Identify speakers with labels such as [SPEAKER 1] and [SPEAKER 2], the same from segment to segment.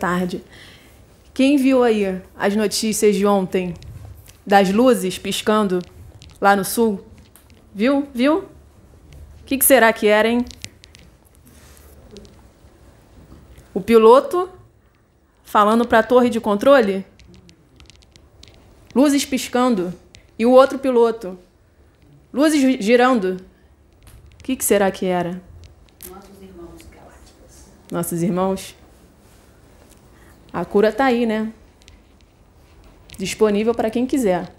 [SPEAKER 1] Tarde. Quem viu aí as notícias de ontem das luzes piscando lá no sul? Viu? Viu? O que, que será que era, hein? O piloto falando para a torre de controle? Luzes piscando. E o outro piloto? Luzes girando. O que, que será que era?
[SPEAKER 2] Nossos irmãos galácticos.
[SPEAKER 1] Nossos irmãos? A cura está aí, né? Disponível para quem quiser.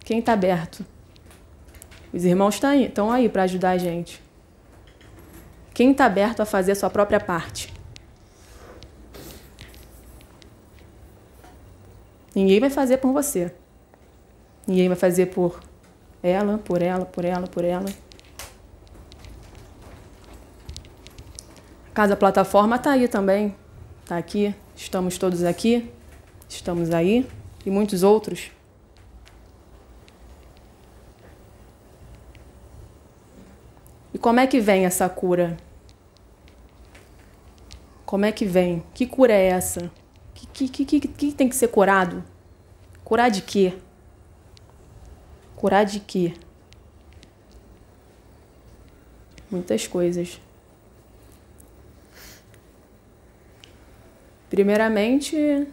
[SPEAKER 1] Quem está aberto? Os irmãos estão aí, estão aí para ajudar a gente. Quem está aberto a fazer a sua própria parte? Ninguém vai fazer por você. Ninguém vai fazer por ela, por ela, por ela, por ela. A Casa Plataforma está aí também. Está aqui. Estamos todos aqui. Estamos aí. E muitos outros. E como é que vem essa cura? Como é que vem? Que cura é essa? que, que, que, que tem que ser curado? Curar de quê? Curar de quê? Muitas coisas. Primeiramente,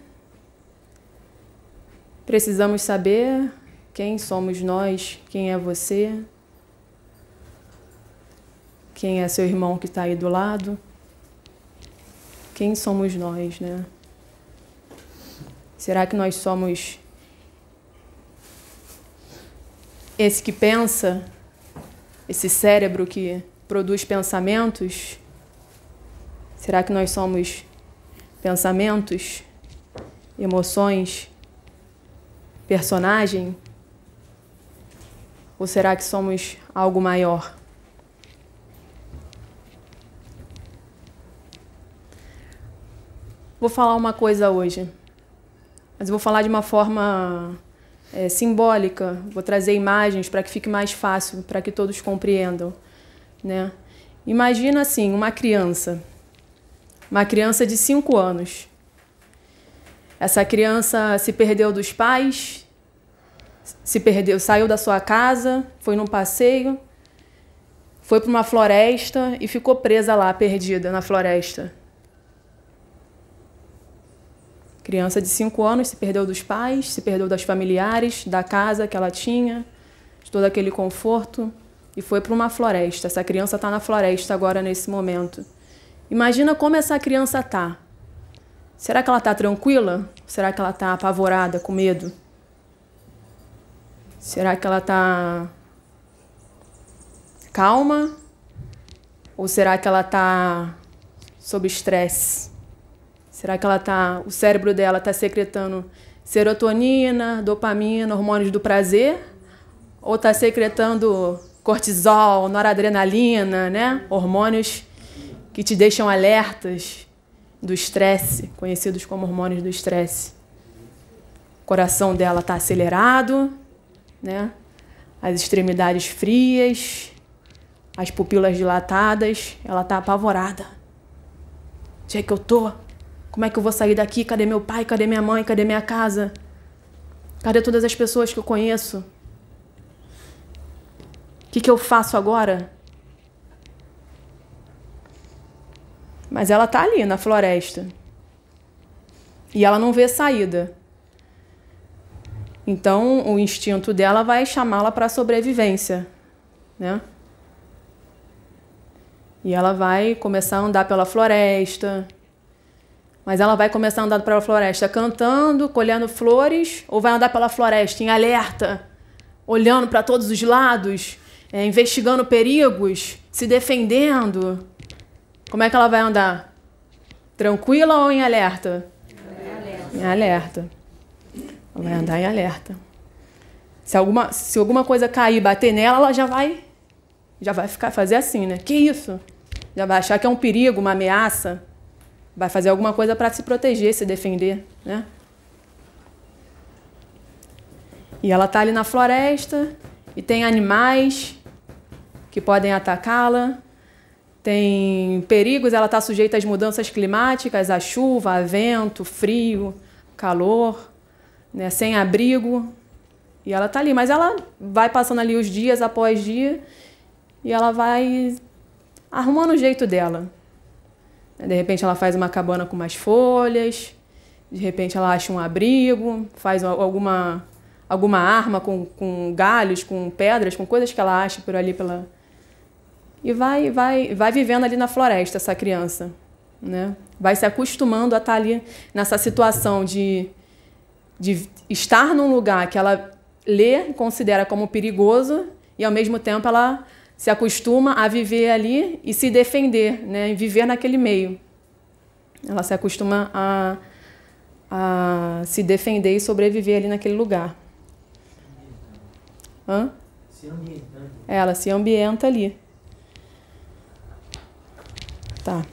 [SPEAKER 1] precisamos saber quem somos nós, quem é você, quem é seu irmão que está aí do lado, quem somos nós, né? Será que nós somos esse que pensa, esse cérebro que produz pensamentos? Será que nós somos pensamentos, emoções, personagem? Ou será que somos algo maior? Vou falar uma coisa hoje mas vou falar de uma forma é, simbólica, vou trazer imagens para que fique mais fácil, para que todos compreendam. Né? Imagina assim, uma criança, uma criança de 5 anos. Essa criança se perdeu dos pais, se perdeu, saiu da sua casa, foi num passeio, foi para uma floresta e ficou presa lá, perdida na floresta. Criança de 5 anos se perdeu dos pais, se perdeu das familiares, da casa que ela tinha, de todo aquele conforto e foi para uma floresta. Essa criança está na floresta agora nesse momento. Imagina como essa criança está. Será que ela está tranquila? Será que ela está apavorada, com medo? Será que ela está calma? Ou será que ela está sob estresse? Será que ela tá, o cérebro dela está secretando serotonina, dopamina, hormônios do prazer? Ou está secretando cortisol, noradrenalina, né? Hormônios que te deixam alertas do estresse, conhecidos como hormônios do estresse. O coração dela está acelerado, né? As extremidades frias, as pupilas dilatadas, ela está apavorada. Onde é que eu tô? Como é que eu vou sair daqui? Cadê meu pai? Cadê minha mãe? Cadê minha casa? Cadê todas as pessoas que eu conheço? O que, que eu faço agora? Mas ela tá ali na floresta. E ela não vê saída. Então, o instinto dela vai chamá-la para a sobrevivência, né? E ela vai começar a andar pela floresta, mas ela vai começar a andar pela floresta cantando, colhendo flores, ou vai andar pela floresta em alerta, olhando para todos os lados, é, investigando perigos, se defendendo? Como é que ela vai andar? Tranquila ou em alerta? Em alerta. Em alerta. Ela vai andar em alerta. Se alguma, se alguma coisa cair e bater nela, ela já vai já vai ficar fazer assim, né? Que isso? Já vai achar que é um perigo, uma ameaça vai fazer alguma coisa para se proteger, se defender, né? E ela está ali na floresta e tem animais que podem atacá-la. Tem perigos, ela está sujeita às mudanças climáticas, à chuva, a vento, frio, calor, né, sem abrigo. E ela está ali, mas ela vai passando ali os dias após dia e ela vai arrumando o jeito dela. De repente ela faz uma cabana com mais folhas, de repente ela acha um abrigo, faz alguma, alguma arma com, com galhos, com pedras, com coisas que ela acha por ali pela. E vai, vai, vai vivendo ali na floresta essa criança. Né? Vai se acostumando a estar ali nessa situação de, de estar num lugar que ela lê considera como perigoso e ao mesmo tempo ela se acostuma a viver ali e se defender, né? E viver naquele meio. Ela se acostuma a a se defender e sobreviver ali naquele lugar. Hã? Se ambientando. É, ela se ambienta ali. Tá.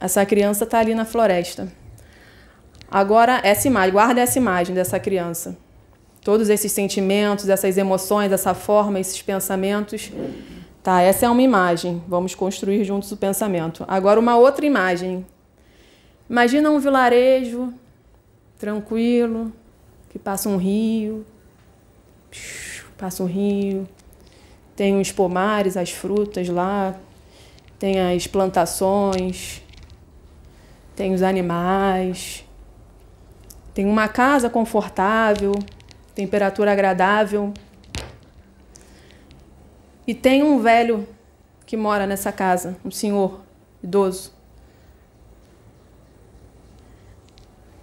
[SPEAKER 1] Essa criança está ali na floresta. Agora, essa imagem, guarda essa imagem dessa criança. Todos esses sentimentos, essas emoções, essa forma, esses pensamentos. Tá, essa é uma imagem. Vamos construir juntos o pensamento. Agora, uma outra imagem. Imagina um vilarejo tranquilo, que passa um rio, passa um rio, tem os pomares, as frutas lá, tem as plantações, tem os animais, tem uma casa confortável, temperatura agradável. E tem um velho que mora nessa casa, um senhor idoso.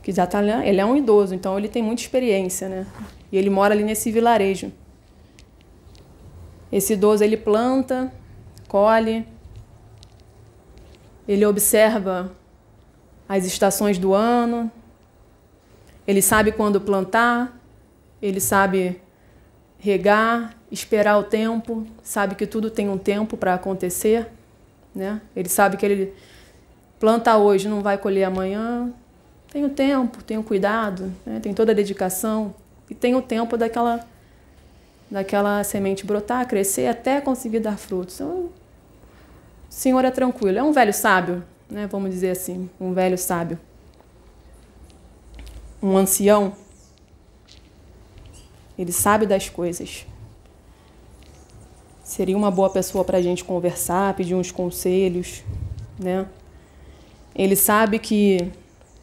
[SPEAKER 1] que já tá, ele é um idoso, então ele tem muita experiência, né? E ele mora ali nesse vilarejo. Esse idoso ele planta, colhe, ele observa as estações do ano, ele sabe quando plantar, ele sabe regar, esperar o tempo, sabe que tudo tem um tempo para acontecer, né? Ele sabe que ele planta hoje, não vai colher amanhã, tem o tempo, tem o cuidado, né? tem toda a dedicação e tem o tempo daquela, daquela semente brotar, crescer até conseguir dar frutos. Então, Senhor é tranquilo, é um velho sábio, né? vamos dizer assim, um velho sábio. Um ancião, ele sabe das coisas. Seria uma boa pessoa para a gente conversar, pedir uns conselhos, né? Ele sabe que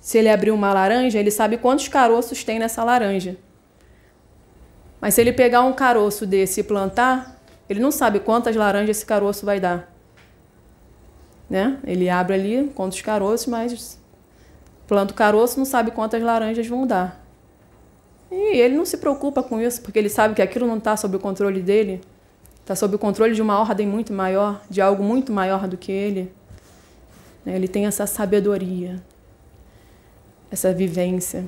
[SPEAKER 1] se ele abrir uma laranja, ele sabe quantos caroços tem nessa laranja. Mas se ele pegar um caroço desse e plantar, ele não sabe quantas laranjas esse caroço vai dar. Né? Ele abre ali quantos caroços, mas planta o caroço, não sabe quantas laranjas vão dar. E ele não se preocupa com isso, porque ele sabe que aquilo não está sob o controle dele, está sob o controle de uma ordem muito maior, de algo muito maior do que ele. Né? Ele tem essa sabedoria essa vivência,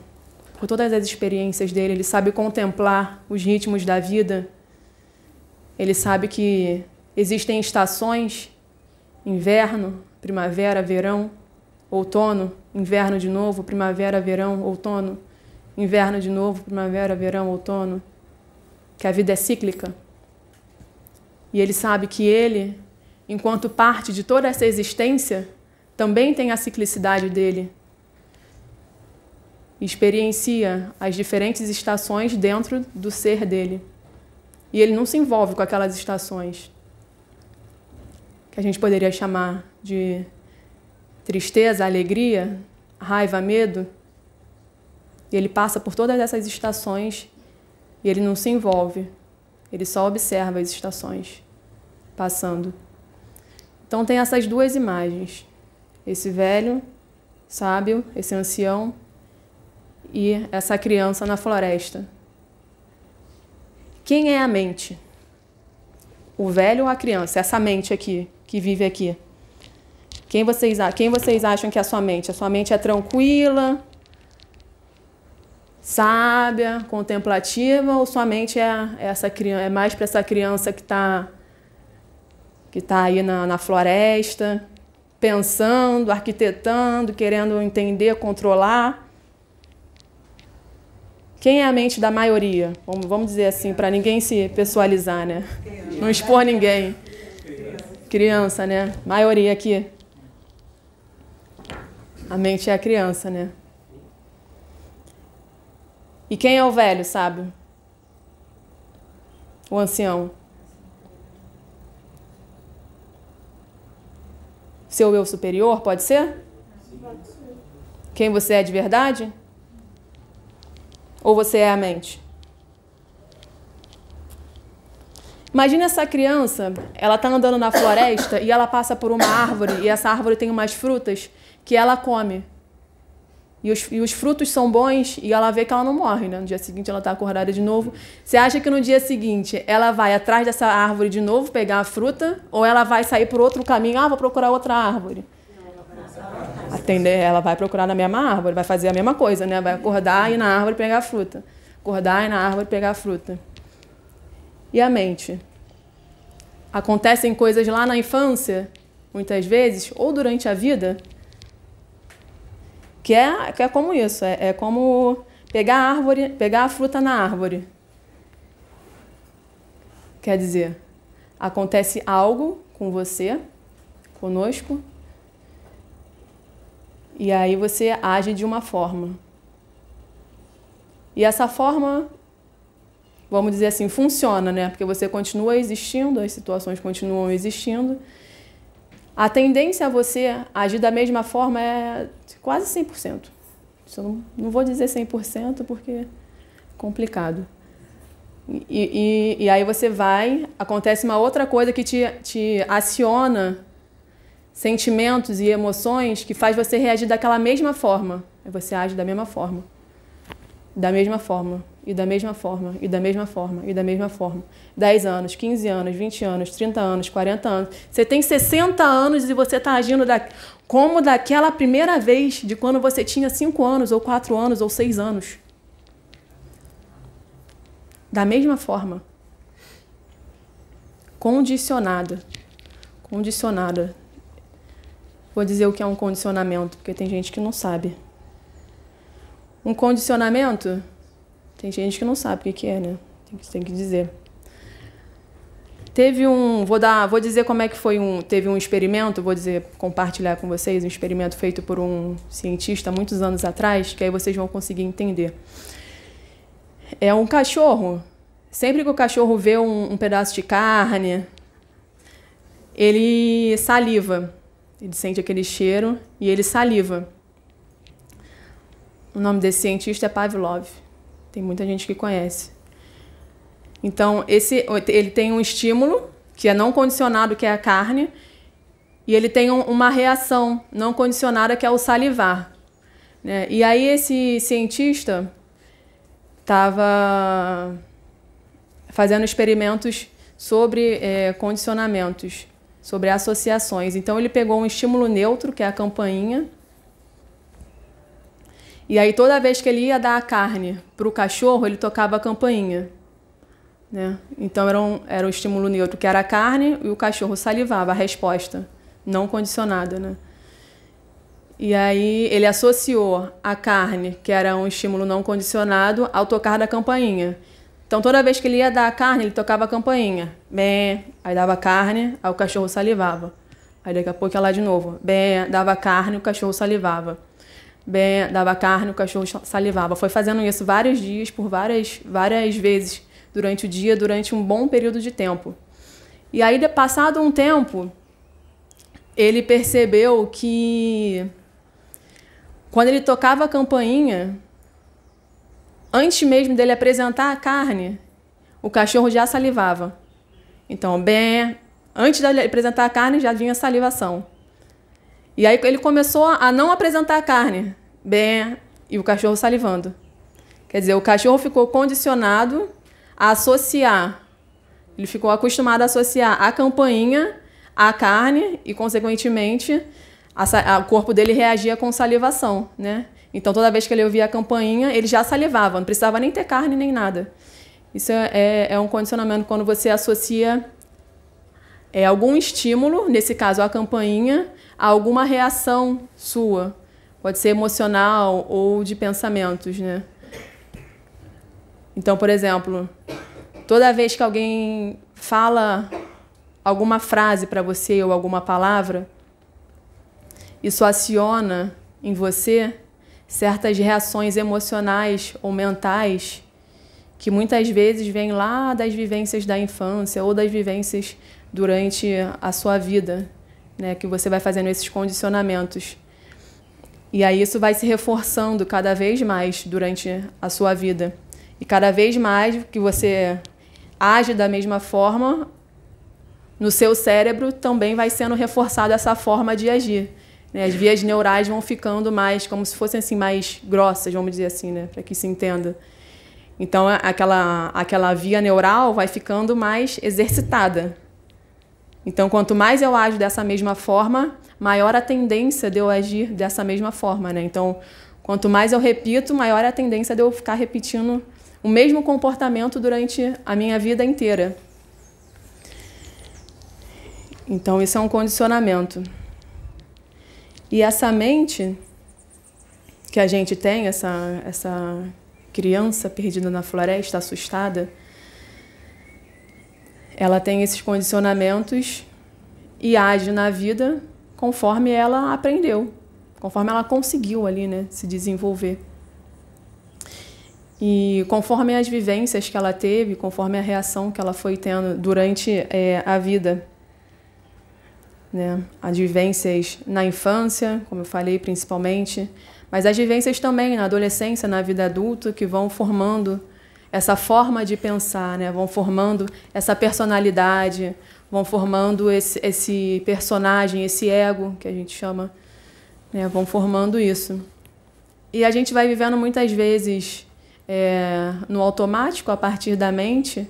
[SPEAKER 1] por todas as experiências dele, ele sabe contemplar os ritmos da vida. Ele sabe que existem estações: inverno, primavera, verão, outono, inverno de novo, primavera, verão, outono, inverno de novo, primavera, verão, outono. Que a vida é cíclica. E ele sabe que ele, enquanto parte de toda essa existência, também tem a ciclicidade dele, experiencia as diferentes estações dentro do ser dele. E ele não se envolve com aquelas estações que a gente poderia chamar de tristeza, alegria, raiva, medo. E ele passa por todas essas estações e ele não se envolve. Ele só observa as estações passando. Então tem essas duas imagens. Esse velho, sábio, esse ancião e essa criança na floresta. Quem é a mente? O velho ou a criança? Essa mente aqui, que vive aqui. Quem vocês, quem vocês acham que é a sua mente? A sua mente é tranquila, sábia, contemplativa, ou sua mente é, essa criança, é mais para essa criança que está que tá aí na, na floresta, pensando, arquitetando, querendo entender, controlar? Quem é a mente da maioria? Vamos, dizer assim, para ninguém se pessoalizar, né? Não expor ninguém. Criança, né? Maioria aqui. A mente é a criança, né? E quem é o velho, sabe? O ancião. Seu eu superior, pode ser? Quem você é de verdade? Ou você é a mente? Imagina essa criança, ela está andando na floresta e ela passa por uma árvore e essa árvore tem umas frutas que ela come. E os, e os frutos são bons e ela vê que ela não morre, né? No dia seguinte ela está acordada de novo. Você acha que no dia seguinte ela vai atrás dessa árvore de novo pegar a fruta ou ela vai sair por outro caminho? Ah, vou procurar outra árvore. Atender, ela vai procurar na mesma árvore, vai fazer a mesma coisa, né? Vai acordar e ir na árvore pegar a fruta. Acordar e ir na árvore pegar a fruta. E a mente? Acontecem coisas lá na infância, muitas vezes, ou durante a vida, que é, que é como isso, é, é como pegar a árvore, pegar a fruta na árvore. Quer dizer, acontece algo com você, conosco, e aí você age de uma forma. E essa forma vamos dizer assim, funciona, né? Porque você continua existindo, as situações continuam existindo. A tendência a você agir da mesma forma é quase 100%. Eu não, não vou dizer 100% porque é complicado. E, e, e, aí você vai, acontece uma outra coisa que te, te aciona sentimentos e emoções que faz você reagir daquela mesma forma. Aí você age da mesma forma. Da mesma forma e da mesma forma, e da mesma forma, e da mesma forma. 10 anos, 15 anos, 20 anos, 30 anos, 40 anos. Você tem 60 anos e você está agindo da, como daquela primeira vez de quando você tinha 5 anos, ou 4 anos, ou 6 anos. Da mesma forma. Condicionada. Condicionada. Vou dizer o que é um condicionamento, porque tem gente que não sabe. Um condicionamento tem gente que não sabe o que, é, né? Tem que, tem que dizer. Teve um, vou dar, vou dizer como é que foi um, teve um experimento, vou dizer, compartilhar com vocês, um experimento feito por um cientista muitos anos atrás, que aí vocês vão conseguir entender. É um cachorro. Sempre que o cachorro vê um, um pedaço de carne, ele saliva. Ele sente aquele cheiro e ele saliva. O nome desse cientista é Pavlov. Tem muita gente que conhece. Então, esse, ele tem um estímulo, que é não condicionado, que é a carne, e ele tem um, uma reação não condicionada, que é o salivar. Né? E aí, esse cientista estava fazendo experimentos sobre é, condicionamentos, sobre associações. Então, ele pegou um estímulo neutro, que é a campainha, e aí toda vez que ele ia dar a carne para o cachorro, ele tocava a campainha. Né? Então era um, era um estímulo neutro, que era a carne, e o cachorro salivava, a resposta, não condicionada. Né? E aí ele associou a carne, que era um estímulo não condicionado, ao tocar da campainha. Então toda vez que ele ia dar carne, ele tocava a campainha. Bem, aí dava carne, aí o cachorro salivava. Aí daqui a pouco ia lá de novo. Bem, dava carne, o cachorro salivava bem, dava carne, o cachorro salivava. Foi fazendo isso vários dias, por várias, várias vezes durante o dia, durante um bom período de tempo. E aí, passado um tempo, ele percebeu que quando ele tocava a campainha, antes mesmo dele apresentar a carne, o cachorro já salivava. Então, bem, antes de apresentar a carne, já vinha salivação. E aí ele começou a não apresentar a carne, bem, e o cachorro salivando. Quer dizer, o cachorro ficou condicionado a associar, ele ficou acostumado a associar a campainha à carne e, consequentemente, a, a, o corpo dele reagia com salivação, né? Então, toda vez que ele ouvia a campainha, ele já salivava, não precisava nem ter carne nem nada. Isso é, é, um condicionamento quando você associa é, algum estímulo, nesse caso a campainha, a alguma reação sua. Pode ser emocional ou de pensamentos, né? Então, por exemplo, toda vez que alguém fala alguma frase para você ou alguma palavra, isso aciona em você certas reações emocionais ou mentais que muitas vezes vêm lá das vivências da infância ou das vivências durante a sua vida, né, que você vai fazendo esses condicionamentos. E aí isso vai se reforçando cada vez mais durante a sua vida. E cada vez mais que você age da mesma forma, no seu cérebro também vai sendo reforçada essa forma de agir. Né? As vias neurais vão ficando mais, como se fossem assim, mais grossas, vamos dizer assim, né? para que se entenda. Então, aquela, aquela via neural vai ficando mais exercitada. Então, quanto mais eu ajo dessa mesma forma, maior a tendência de eu agir dessa mesma forma. Né? Então, quanto mais eu repito, maior a tendência de eu ficar repetindo o mesmo comportamento durante a minha vida inteira. Então, isso é um condicionamento. E essa mente que a gente tem, essa, essa criança perdida na floresta, assustada, ela tem esses condicionamentos e age na vida conforme ela aprendeu, conforme ela conseguiu ali, né, se desenvolver. E conforme as vivências que ela teve, conforme a reação que ela foi tendo durante é, a vida né? As vivências na infância, como eu falei, principalmente, mas as vivências também na adolescência, na vida adulta, que vão formando essa forma de pensar, né? Vão formando essa personalidade, vão formando esse, esse personagem, esse ego que a gente chama, né? Vão formando isso. E a gente vai vivendo muitas vezes é, no automático a partir da mente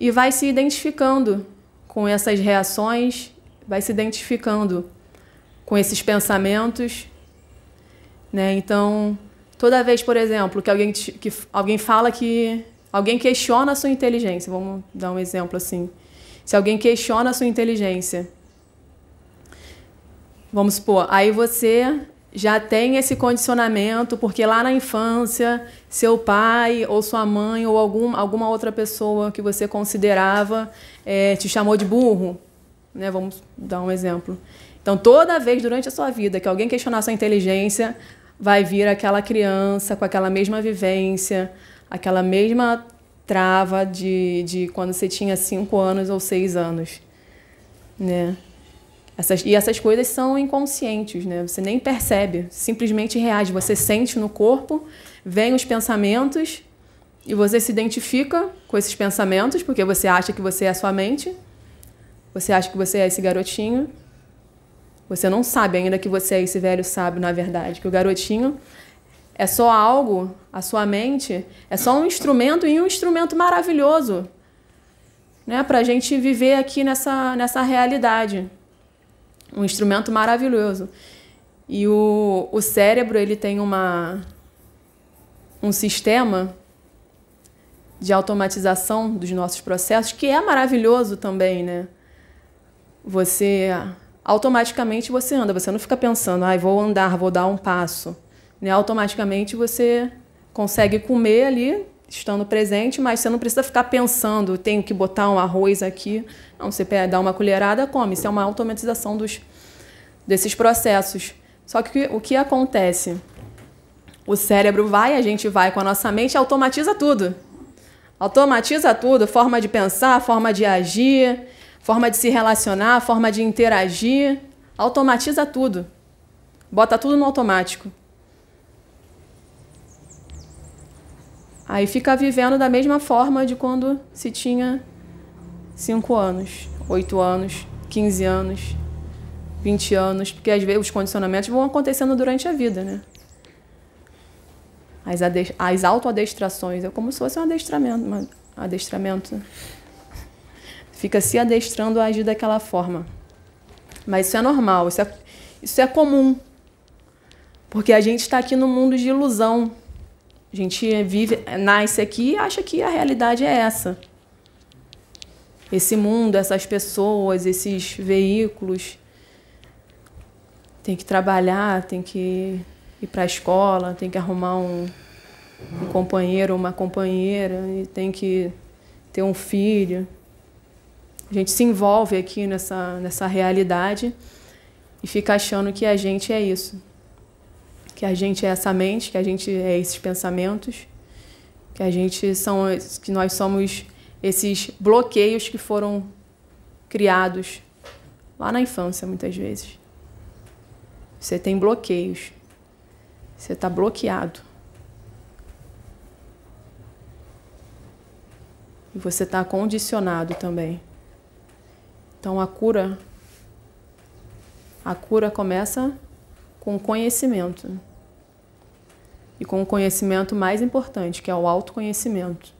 [SPEAKER 1] e vai se identificando com essas reações vai se identificando com esses pensamentos, né? Então, toda vez, por exemplo, que alguém que alguém fala que alguém questiona a sua inteligência, vamos dar um exemplo assim. Se alguém questiona a sua inteligência, vamos supor, aí você já tem esse condicionamento, porque lá na infância, seu pai ou sua mãe ou algum, alguma outra pessoa que você considerava é, te chamou de burro, né? Vamos dar um exemplo. Então, toda vez durante a sua vida que alguém questionar sua inteligência, vai vir aquela criança com aquela mesma vivência, aquela mesma trava de, de quando você tinha cinco anos ou seis anos, né? Essas, e essas coisas são inconscientes, né? Você nem percebe, simplesmente reage. Você sente no corpo, vem os pensamentos e você se identifica com esses pensamentos porque você acha que você é a sua mente você acha que você é esse garotinho. Você não sabe ainda que você é esse velho sábio, na verdade. Que o garotinho é só algo, a sua mente é só um instrumento e um instrumento maravilhoso né, para a gente viver aqui nessa, nessa realidade. Um instrumento maravilhoso. E o, o cérebro ele tem uma, um sistema de automatização dos nossos processos que é maravilhoso também, né? Você automaticamente você anda, você não fica pensando, ai, ah, vou andar, vou dar um passo. Né? Automaticamente você consegue comer ali, estando presente, mas você não precisa ficar pensando, tenho que botar um arroz aqui. Não, você dá uma colherada, come. Isso é uma automatização dos, desses processos. Só que o que acontece? O cérebro vai, a gente vai com a nossa mente automatiza tudo. Automatiza tudo, forma de pensar, forma de agir forma de se relacionar, forma de interagir, automatiza tudo. Bota tudo no automático. Aí fica vivendo da mesma forma de quando se tinha 5 anos, 8 anos, 15 anos, 20 anos, porque às vezes os condicionamentos vão acontecendo durante a vida, né? As, as autoadestrações, é como se fosse um adestramento, um adestramento fica se adestrando a agir daquela forma. Mas isso é normal, isso é, isso é comum. Porque a gente está aqui no mundo de ilusão. A gente vive, nasce aqui e acha que a realidade é essa. Esse mundo, essas pessoas, esses veículos. Tem que trabalhar, tem que ir para a escola, tem que arrumar um, um companheiro uma companheira, e tem que ter um filho A gente se envolve aqui nessa, nessa realidade e fica achando que a gente é isso. Que a gente é essa mente, que a gente é esses pensamentos, que a gente são que nós somos esses bloqueios que foram criados lá na infância muitas vezes. Você tem bloqueios. Você está bloqueado. E você está condicionado também. Então a cura a cura começa com conhecimento. E com o conhecimento mais importante, que é o autoconhecimento.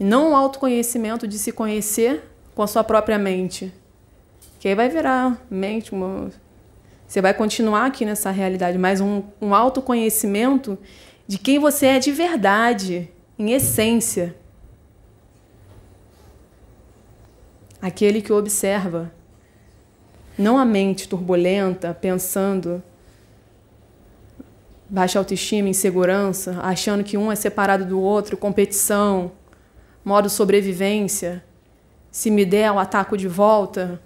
[SPEAKER 1] E não o autoconhecimento de se conhecer com a sua própria mente. Que aí vai virar mente, uma... você vai continuar aqui nessa realidade, mas um, um autoconhecimento de quem você é de verdade, em essência. Aquele que observa, não a mente turbulenta, pensando, baixa autoestima, insegurança, achando que um é separado do outro, competição, modo sobrevivência, se me der, eu ataco de volta.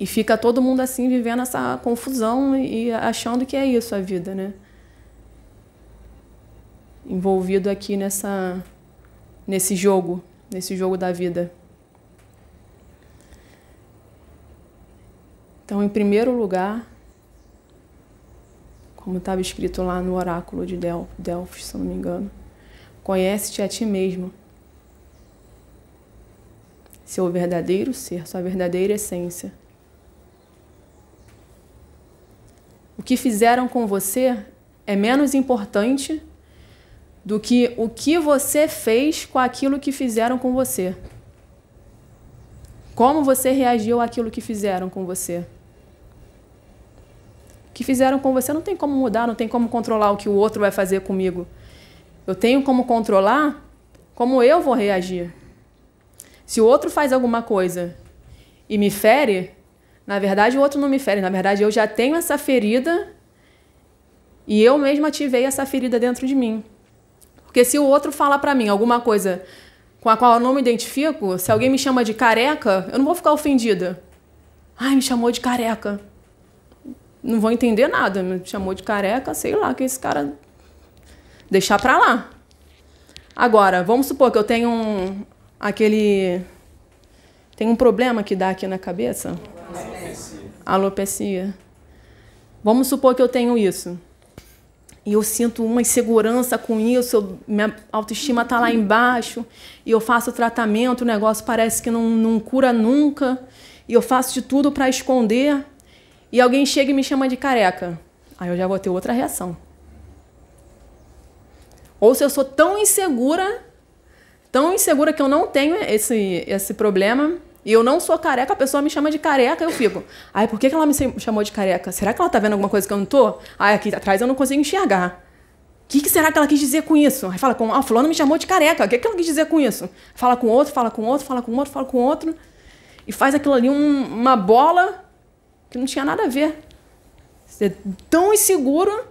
[SPEAKER 1] E fica todo mundo assim vivendo essa confusão e achando que é isso a vida, né? Envolvido aqui nessa nesse jogo, nesse jogo da vida. Então, em primeiro lugar, como estava escrito lá no oráculo de Del Delfos, se não me engano, conhece-te a ti mesmo. Seu verdadeiro ser, sua verdadeira essência. O que fizeram com você é menos importante do que o que você fez com aquilo que fizeram com você. Como você reagiu àquilo que fizeram com você? Que fizeram com você não tem como mudar, não tem como controlar o que o outro vai fazer comigo. Eu tenho como controlar como eu vou reagir. Se o outro faz alguma coisa e me fere, na verdade o outro não me fere, na verdade eu já tenho essa ferida e eu mesma ativei essa ferida dentro de mim. Porque se o outro fala para mim alguma coisa com a qual eu não me identifico, se alguém me chama de careca, eu não vou ficar ofendida. Ai, me chamou de careca não vou entender nada. Me chamou de careca, sei lá, que esse cara. Deixar pra lá. Agora, vamos supor que eu tenho um. aquele. Tem um problema que dá aqui na cabeça? Alopecia. Alopecia. Vamos supor que eu tenho isso. E eu sinto uma insegurança com isso, eu, minha autoestima está lá embaixo, e eu faço tratamento, o negócio parece que não, não cura nunca, e eu faço de tudo para esconder e alguém chega e me chama de careca, aí eu já vou ter outra reação. Ou se eu sou tão insegura, tão insegura que eu não tenho esse, esse problema, e eu não sou careca, a pessoa me chama de careca, eu fico. Ai, por que ela me chamou de careca? Será que ela tá vendo alguma coisa que eu não tô? Ai, aqui atrás eu não consigo enxergar. O que, que, será que ela quis dizer com isso? Aí fala com, ah, fulano me chamou de careca. O que, que ela quis dizer com isso? Fala com outro, fala com outro, fala com outro, fala com outro. E faz aquilo ali um, uma bola que não tinha nada a ver. Você é tão inseguro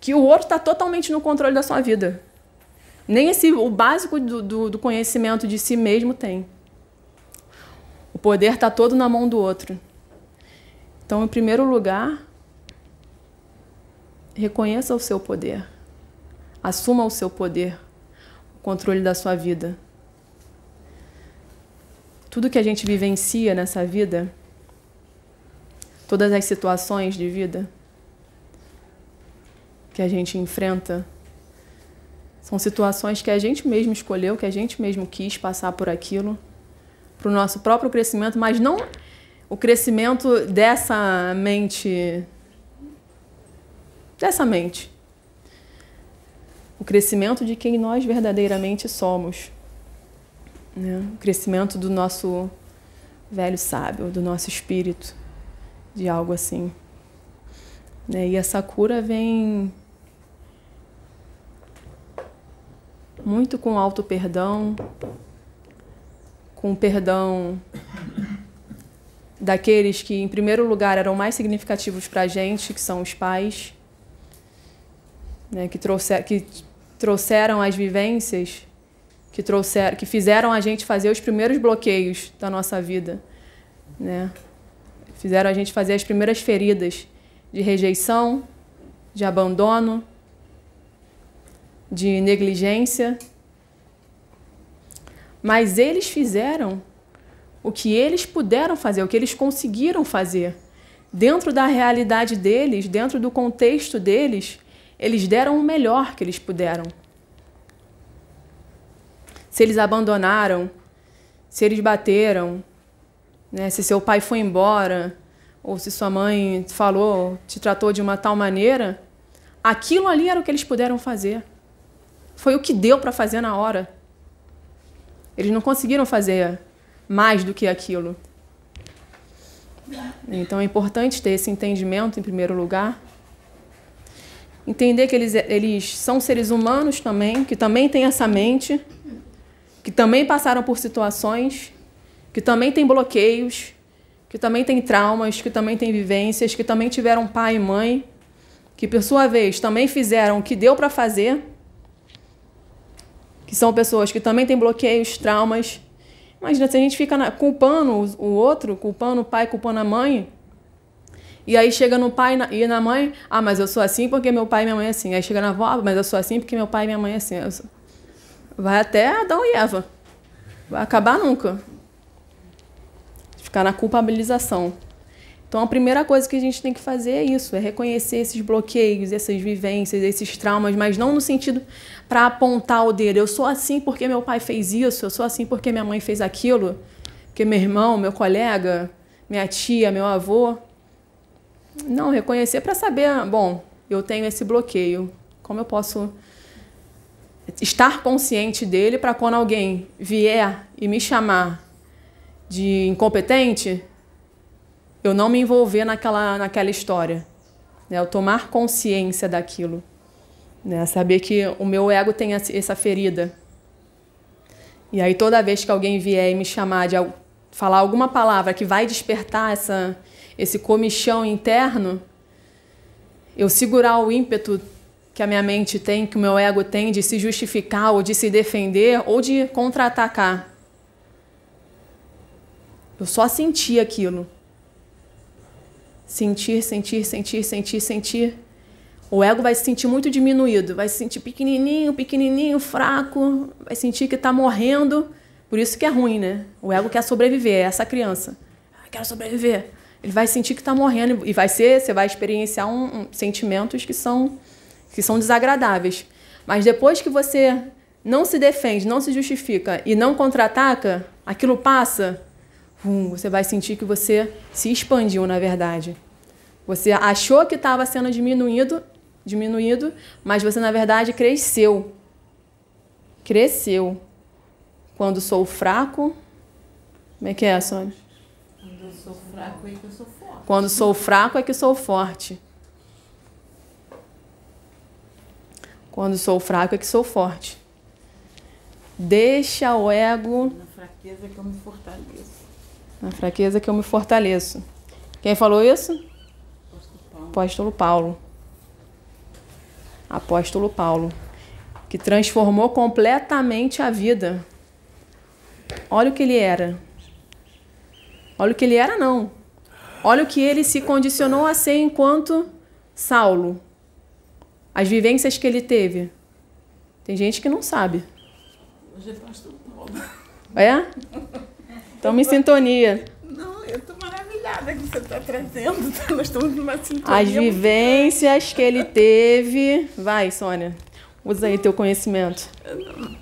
[SPEAKER 1] que o outro está totalmente no controle da sua vida. Nem esse, o básico do, do, do conhecimento de si mesmo tem. O poder está todo na mão do outro. Então, em primeiro lugar, reconheça o seu poder. Assuma o seu poder, o controle da sua vida. Tudo que a gente vivencia nessa vida todas as situações de vida que a gente enfrenta são situações que a gente mesmo escolheu, que a gente mesmo quis passar por aquilo, para o nosso próprio crescimento, mas não o crescimento dessa mente. dessa mente. O crescimento de quem nós verdadeiramente somos. Né? O crescimento do nosso velho sábio, do nosso espírito de algo assim. Né? E essa cura vem muito com auto perdão, com perdão daqueles que, em primeiro lugar, eram mais significativos para a gente, que são os pais, né? que, trouxer, que trouxeram as vivências que trouxeram, que fizeram a gente fazer os primeiros bloqueios da nossa vida, né? Fizeram a gente fazer as primeiras feridas de rejeição, de abandono, de negligência. Mas eles fizeram o que eles puderam fazer, o que eles conseguiram fazer. Dentro da realidade deles, dentro do contexto deles, eles deram o melhor que eles puderam. Se eles abandonaram, se eles bateram, né, se seu pai foi embora, ou se sua mãe falou, te tratou de uma tal maneira, aquilo ali era o que eles puderam fazer. Foi o que deu para fazer na hora. Eles não conseguiram fazer mais do que aquilo. Então é importante ter esse entendimento, em primeiro lugar. Entender que eles, eles são seres humanos também, que também têm essa mente, que também passaram por situações, que também têm bloqueios, que também têm traumas, que também têm vivências, que também tiveram pai e mãe, que por sua vez também fizeram o que deu para fazer, que são pessoas que também têm bloqueios, traumas, Imagina, se a gente fica culpando o outro, culpando o pai, culpando a mãe, e aí chega no pai e na mãe, ah, mas eu sou assim porque meu pai e minha mãe é assim. Aí chega na avó, ah, mas eu sou assim porque meu pai e minha mãe é assim. Vai até Adão e Eva. Vai acabar nunca. Ficar na culpabilização. Então, a primeira coisa que a gente tem que fazer é isso, é reconhecer esses bloqueios, essas vivências, esses traumas, mas não no sentido para apontar o dedo. Eu sou assim porque meu pai fez isso, eu sou assim porque minha mãe fez aquilo, porque meu irmão, meu colega, minha tia, meu avô. Não, reconhecer para saber, bom, eu tenho esse bloqueio. Como eu posso estar consciente dele para quando alguém vier e me chamar de incompetente, eu não me envolver naquela, naquela história. Né? Eu tomar consciência daquilo. Né? Saber que o meu ego tem essa ferida. E aí, toda vez que alguém vier e me chamar de falar alguma palavra que vai despertar essa, esse comichão interno, eu segurar o ímpeto que a minha mente tem, que o meu ego tem de se justificar ou de se defender ou de contra-atacar. Eu só senti aquilo. Sentir, sentir, sentir, sentir, sentir. O ego vai se sentir muito diminuído, vai se sentir pequenininho, pequenininho, fraco, vai sentir que está morrendo. Por isso que é ruim, né? O ego quer sobreviver, é essa criança. Ah, quero sobreviver. Ele vai sentir que está morrendo e vai ser, você vai experienciar um, um, sentimentos que são que são desagradáveis. Mas depois que você não se defende, não se justifica e não contra-ataca, aquilo passa, Hum, você vai sentir que você se expandiu, na verdade. Você achou que estava sendo diminuído, diminuído, mas você, na verdade, cresceu. Cresceu. Quando sou fraco. Como é que é, Sônia?
[SPEAKER 2] Quando eu sou fraco é que eu sou forte.
[SPEAKER 1] Quando sou fraco é que sou forte. Quando sou fraco é que sou forte. Deixa o ego.
[SPEAKER 2] Na fraqueza que eu me fortaleço.
[SPEAKER 1] Na fraqueza que eu me fortaleço. Quem falou isso? Apóstolo Paulo. Apóstolo Paulo. Que transformou completamente a vida. Olha o que ele era. Olha o que ele era, não. Olha o que ele se condicionou a ser enquanto Saulo. As vivências que ele teve. Tem gente que não sabe.
[SPEAKER 2] Hoje é pastor Paulo.
[SPEAKER 1] É? Estamos em sintonia.
[SPEAKER 2] Não, eu estou maravilhada que você está trazendo. Nós estamos numa sintonia.
[SPEAKER 1] As vivências que ele teve. Vai, Sônia. Usa aí teu conhecimento.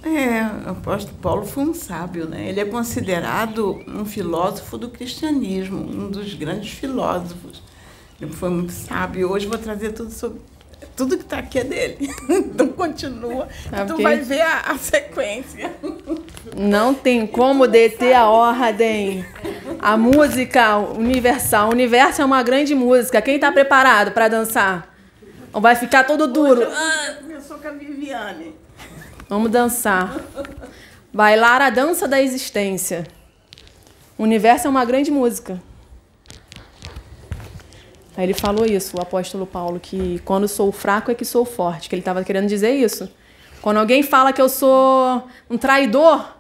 [SPEAKER 2] É, o apóstolo Paulo foi um sábio, né? Ele é considerado um filósofo do cristianismo, um dos grandes filósofos. Ele foi muito sábio. Hoje vou trazer tudo sobre tudo que está aqui é dele. Então continua. É tu vai ver a, a, sequência.
[SPEAKER 1] Não tem como deter a ordem. A música universal. O universo é uma grande música. Quem está preparado para dançar? Ou vai ficar todo duro?
[SPEAKER 2] Ah, eu sou com a Viviane.
[SPEAKER 1] Vamos dançar. Bailar a dança da existência. O universo é uma grande música. Aí ele falou isso, o apóstolo Paulo, que quando sou fraco é que sou forte, que ele estava querendo dizer isso. Quando alguém fala que eu sou um traidor,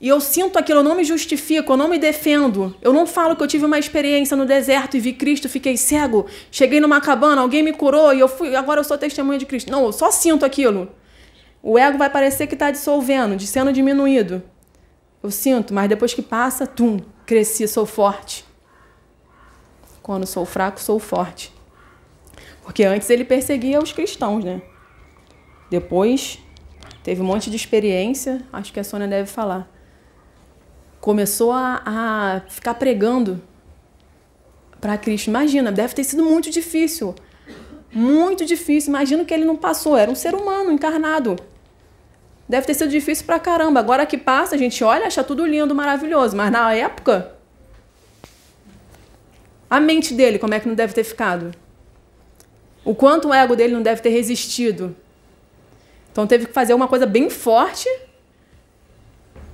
[SPEAKER 1] e eu sinto aquilo, eu não me justifico, eu não me defendo. Eu não falo que eu tive uma experiência no deserto e vi Cristo, fiquei cego, cheguei numa cabana, alguém me curou e eu fui, agora eu sou testemunha de Cristo. Não, eu só sinto aquilo. O ego vai parecer que está dissolvendo, de sendo diminuído. Eu sinto, mas depois que passa, tum, cresci, sou forte. Quando sou fraco, sou forte. Porque antes ele perseguia os cristãos, né? Depois teve um monte de experiência, acho que a Sônia deve falar começou a, a ficar pregando para Cristo. Imagina, deve ter sido muito difícil. Muito difícil. Imagina que ele não passou. Era um ser humano encarnado. Deve ter sido difícil pra caramba. Agora que passa, a gente olha, acha tudo lindo, maravilhoso. Mas na época, a mente dele, como é que não deve ter ficado? O quanto o ego dele não deve ter resistido. Então teve que fazer uma coisa bem forte.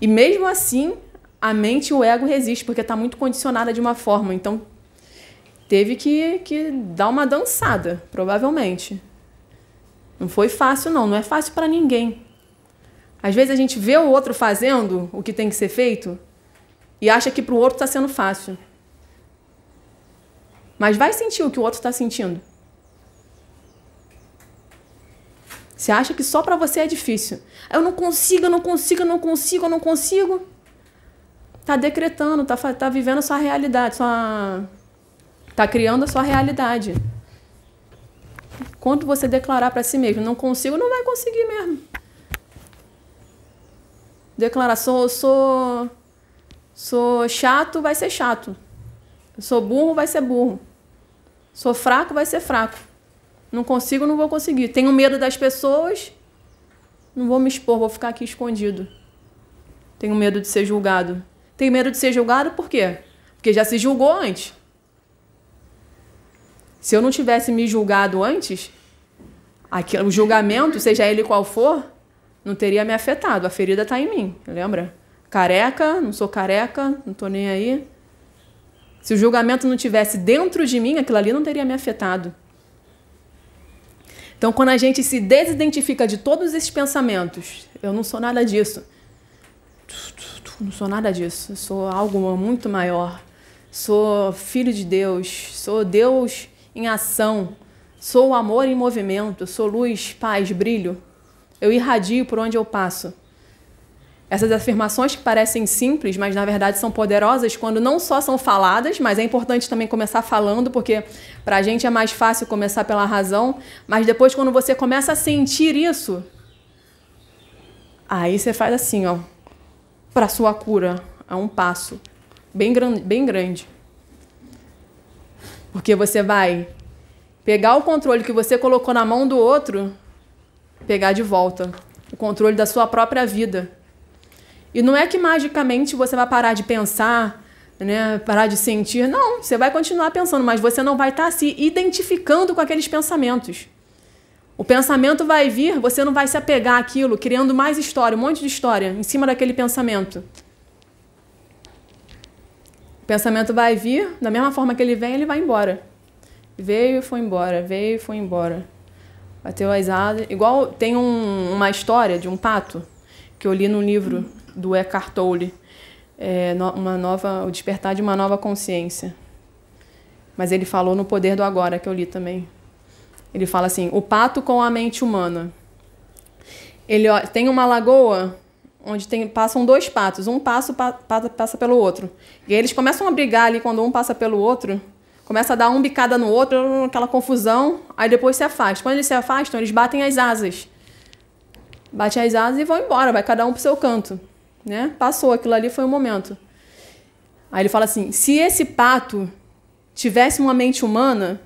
[SPEAKER 1] E mesmo assim, a mente e o ego resistem, porque está muito condicionada de uma forma. Então, teve que, que dar uma dançada, provavelmente. Não foi fácil, não. Não é fácil para ninguém. Às vezes a gente vê o outro fazendo o que tem que ser feito e acha que para o outro está sendo fácil. Mas vai sentir o que o outro está sentindo. Você acha que só para você é difícil. Eu não consigo, eu não consigo, eu não consigo, eu não consigo está decretando, está tá vivendo a sua realidade, sua está criando a sua realidade. Quando você declarar para si mesmo, não consigo, não vai conseguir mesmo. Declarar, sou, sou, sou chato, vai ser chato. Sou burro, vai ser burro. Sou fraco, vai ser fraco. Não consigo, não vou conseguir. Tenho medo das pessoas, não vou me expor, vou ficar aqui escondido. Tenho medo de ser julgado. Tem medo de ser julgado por quê? Porque já se julgou antes. Se eu não tivesse me julgado antes, aquele, o julgamento, seja ele qual for, não teria me afetado. A ferida está em mim, lembra? Careca, não sou careca, não estou nem aí. Se o julgamento não tivesse dentro de mim, aquilo ali não teria me afetado. Então, quando a gente se desidentifica de todos esses pensamentos, eu não sou nada disso não sou nada disso. Eu sou algo muito maior. Sou filho de Deus. Sou Deus em ação. Sou amor em movimento. Sou luz, paz, brilho. Eu irradio por onde eu passo. Essas afirmações que parecem simples, mas na verdade são poderosas quando não só são faladas, mas é importante também começar falando, porque para a gente é mais fácil começar pela razão, mas depois quando você começa a sentir isso, aí você faz assim, ó para sua cura a um passo bem, grande, bem grande. Porque você vai pegar o controle que você colocou na mão do outro, pegar de volta o controle da sua própria vida. E não é que magicamente você vai parar de pensar, né, parar de sentir. Não, você vai continuar pensando, mas você não vai estar tá se identificando com aqueles pensamentos. O pensamento vai vir, você não vai se apegar àquilo, criando mais história, um monte de história em cima daquele pensamento. O pensamento vai vir, da mesma forma que ele vem, ele vai embora. Veio e foi embora, veio e foi embora. Bateu as asas. Igual tem um, uma história de um pato que eu li no livro do Eckhart Tolle, é, uma nova, o despertar de uma nova consciência. Mas ele falou no poder do agora que eu li também. Ele fala assim: o pato com a mente humana. Ele ó, tem uma lagoa onde tem, passam dois patos, um passo pa, passa pelo outro. E eles começam a brigar ali quando um passa pelo outro, começa a dar um bicada no outro, aquela confusão, aí depois se afasta. Quando eles se afastam, eles batem as asas. Batem as asas e vão embora, vai cada um pro seu canto. Né? Passou aquilo ali, foi o um momento. Aí ele fala assim: se esse pato tivesse uma mente humana,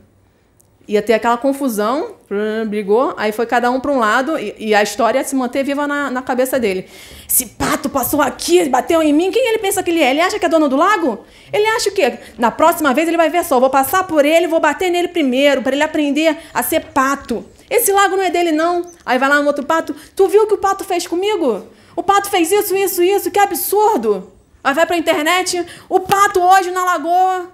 [SPEAKER 1] ia ter aquela confusão, brigou, aí foi cada um para um lado e, e, a história ia se manter viva na, na cabeça dele. Esse pato passou aqui, bateu em mim, quem ele pensa que ele é? Ele acha que é dono do lago? Ele acha que na próxima vez ele vai ver só, vou passar por ele, vou bater nele primeiro, para ele aprender a ser pato. Esse lago não é dele não. Aí vai lá no outro pato, tu viu o que o pato fez comigo? O pato fez isso, isso, isso, que absurdo. Aí vai para a internet, o pato hoje na lagoa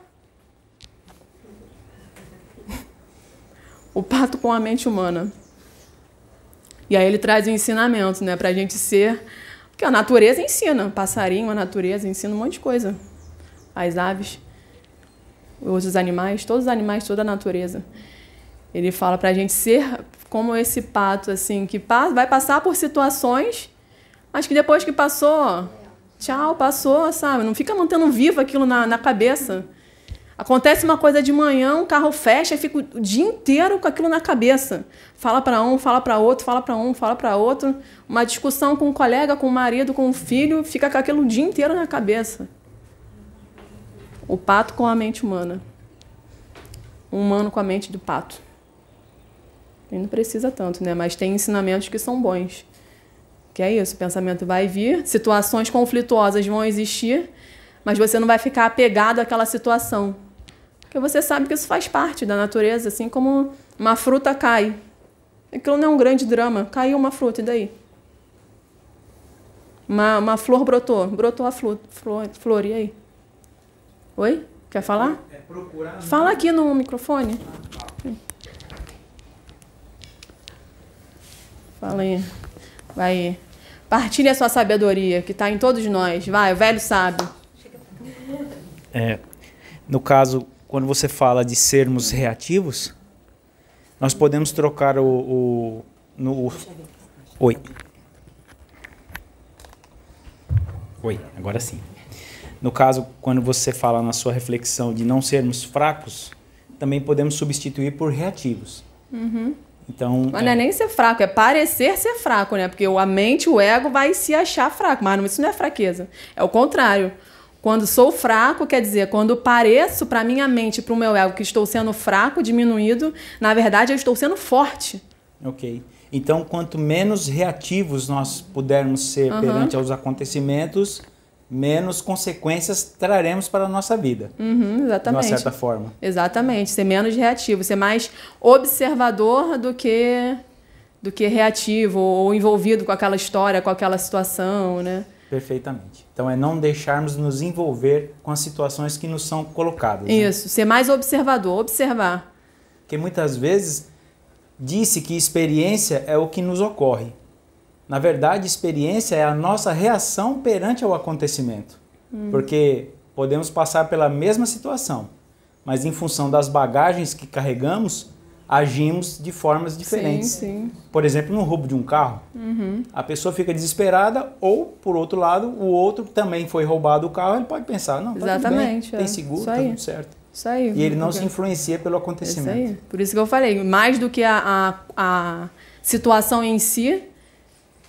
[SPEAKER 1] o pato com a mente humana. E aí ele traz o ensinamento, né, pra gente ser. Porque a natureza ensina, passarinho, a natureza ensina um monte de coisa. As aves, os animais, todos os animais, toda a natureza. Ele fala pra gente ser como esse pato, assim, que vai passar por situações, mas que depois que passou, tchau, passou, sabe? Não fica mantendo vivo aquilo na, na cabeça. Acontece uma coisa de manhã, um carro fecha e fica o dia inteiro com aquilo na cabeça. Fala para um, fala para outro, fala para um, fala para outro. Uma discussão com um colega, com o um marido, com o um filho, fica com aquilo o dia inteiro na cabeça. O pato com a mente humana. O humano com a mente do pato. Ele não precisa tanto, né? Mas tem ensinamentos que são bons. Que é isso, o pensamento vai vir, situações conflituosas vão existir, mas você não vai ficar apegado àquela situação. Porque você sabe que isso faz parte da natureza, assim como uma fruta cai. Aquilo não é um grande drama. Caiu uma fruta, e daí? Uma, uma flor brotou. Brotou a flor, flor, flor, e aí? Oi? Quer falar? É procurar... Fala aqui no microfone. Fala aí. Vai. Partilhe a sua sabedoria, que está em todos nós. Vai, o velho sábio.
[SPEAKER 3] É, no caso, quando você fala de sermos reativos, nós podemos trocar o. o no, oi. Oi, agora sim. No caso, quando você fala na sua reflexão de não sermos fracos, também podemos substituir por reativos.
[SPEAKER 1] Uhum. Então, mas é... não é nem ser fraco, é parecer ser fraco, né? Porque a mente, o ego vai se achar fraco, mas isso não é fraqueza. É o contrário. Quando sou fraco, quer dizer, quando pareço para minha mente, para o meu ego, que estou sendo fraco, diminuído, na verdade eu estou sendo forte.
[SPEAKER 3] Ok. Então, quanto menos reativos nós pudermos ser uhum. perante aos acontecimentos, menos consequências traremos para a nossa vida.
[SPEAKER 1] Uhum, exatamente.
[SPEAKER 3] De uma certa forma.
[SPEAKER 1] Exatamente. Ser menos reativo, ser mais observador do que do que reativo ou envolvido com aquela história, com aquela situação, né?
[SPEAKER 3] Perfeitamente. Então é não deixarmos nos envolver com as situações que nos são colocadas. Né?
[SPEAKER 1] Isso, né? ser mais observador, observar.
[SPEAKER 3] Porque muitas vezes disse que experiência é o que nos ocorre. Na verdade, experiência é a nossa reação perante ao acontecimento. Hum. Porque podemos passar pela mesma situação, mas em função das bagagens que carregamos, agimos de formas diferentes.
[SPEAKER 1] Sim, sim.
[SPEAKER 3] Por exemplo, no roubo de um carro, uhum. a pessoa fica desesperada, ou, por outro lado, o outro também foi roubado o carro, ele pode pensar, não, tá Exatamente, bem, é. tem seguro, tá tudo certo.
[SPEAKER 1] Isso aí.
[SPEAKER 3] E ele não se influencia pelo acontecimento. Isso aí.
[SPEAKER 1] Por isso que eu falei, mais do que a, a, a situação em si,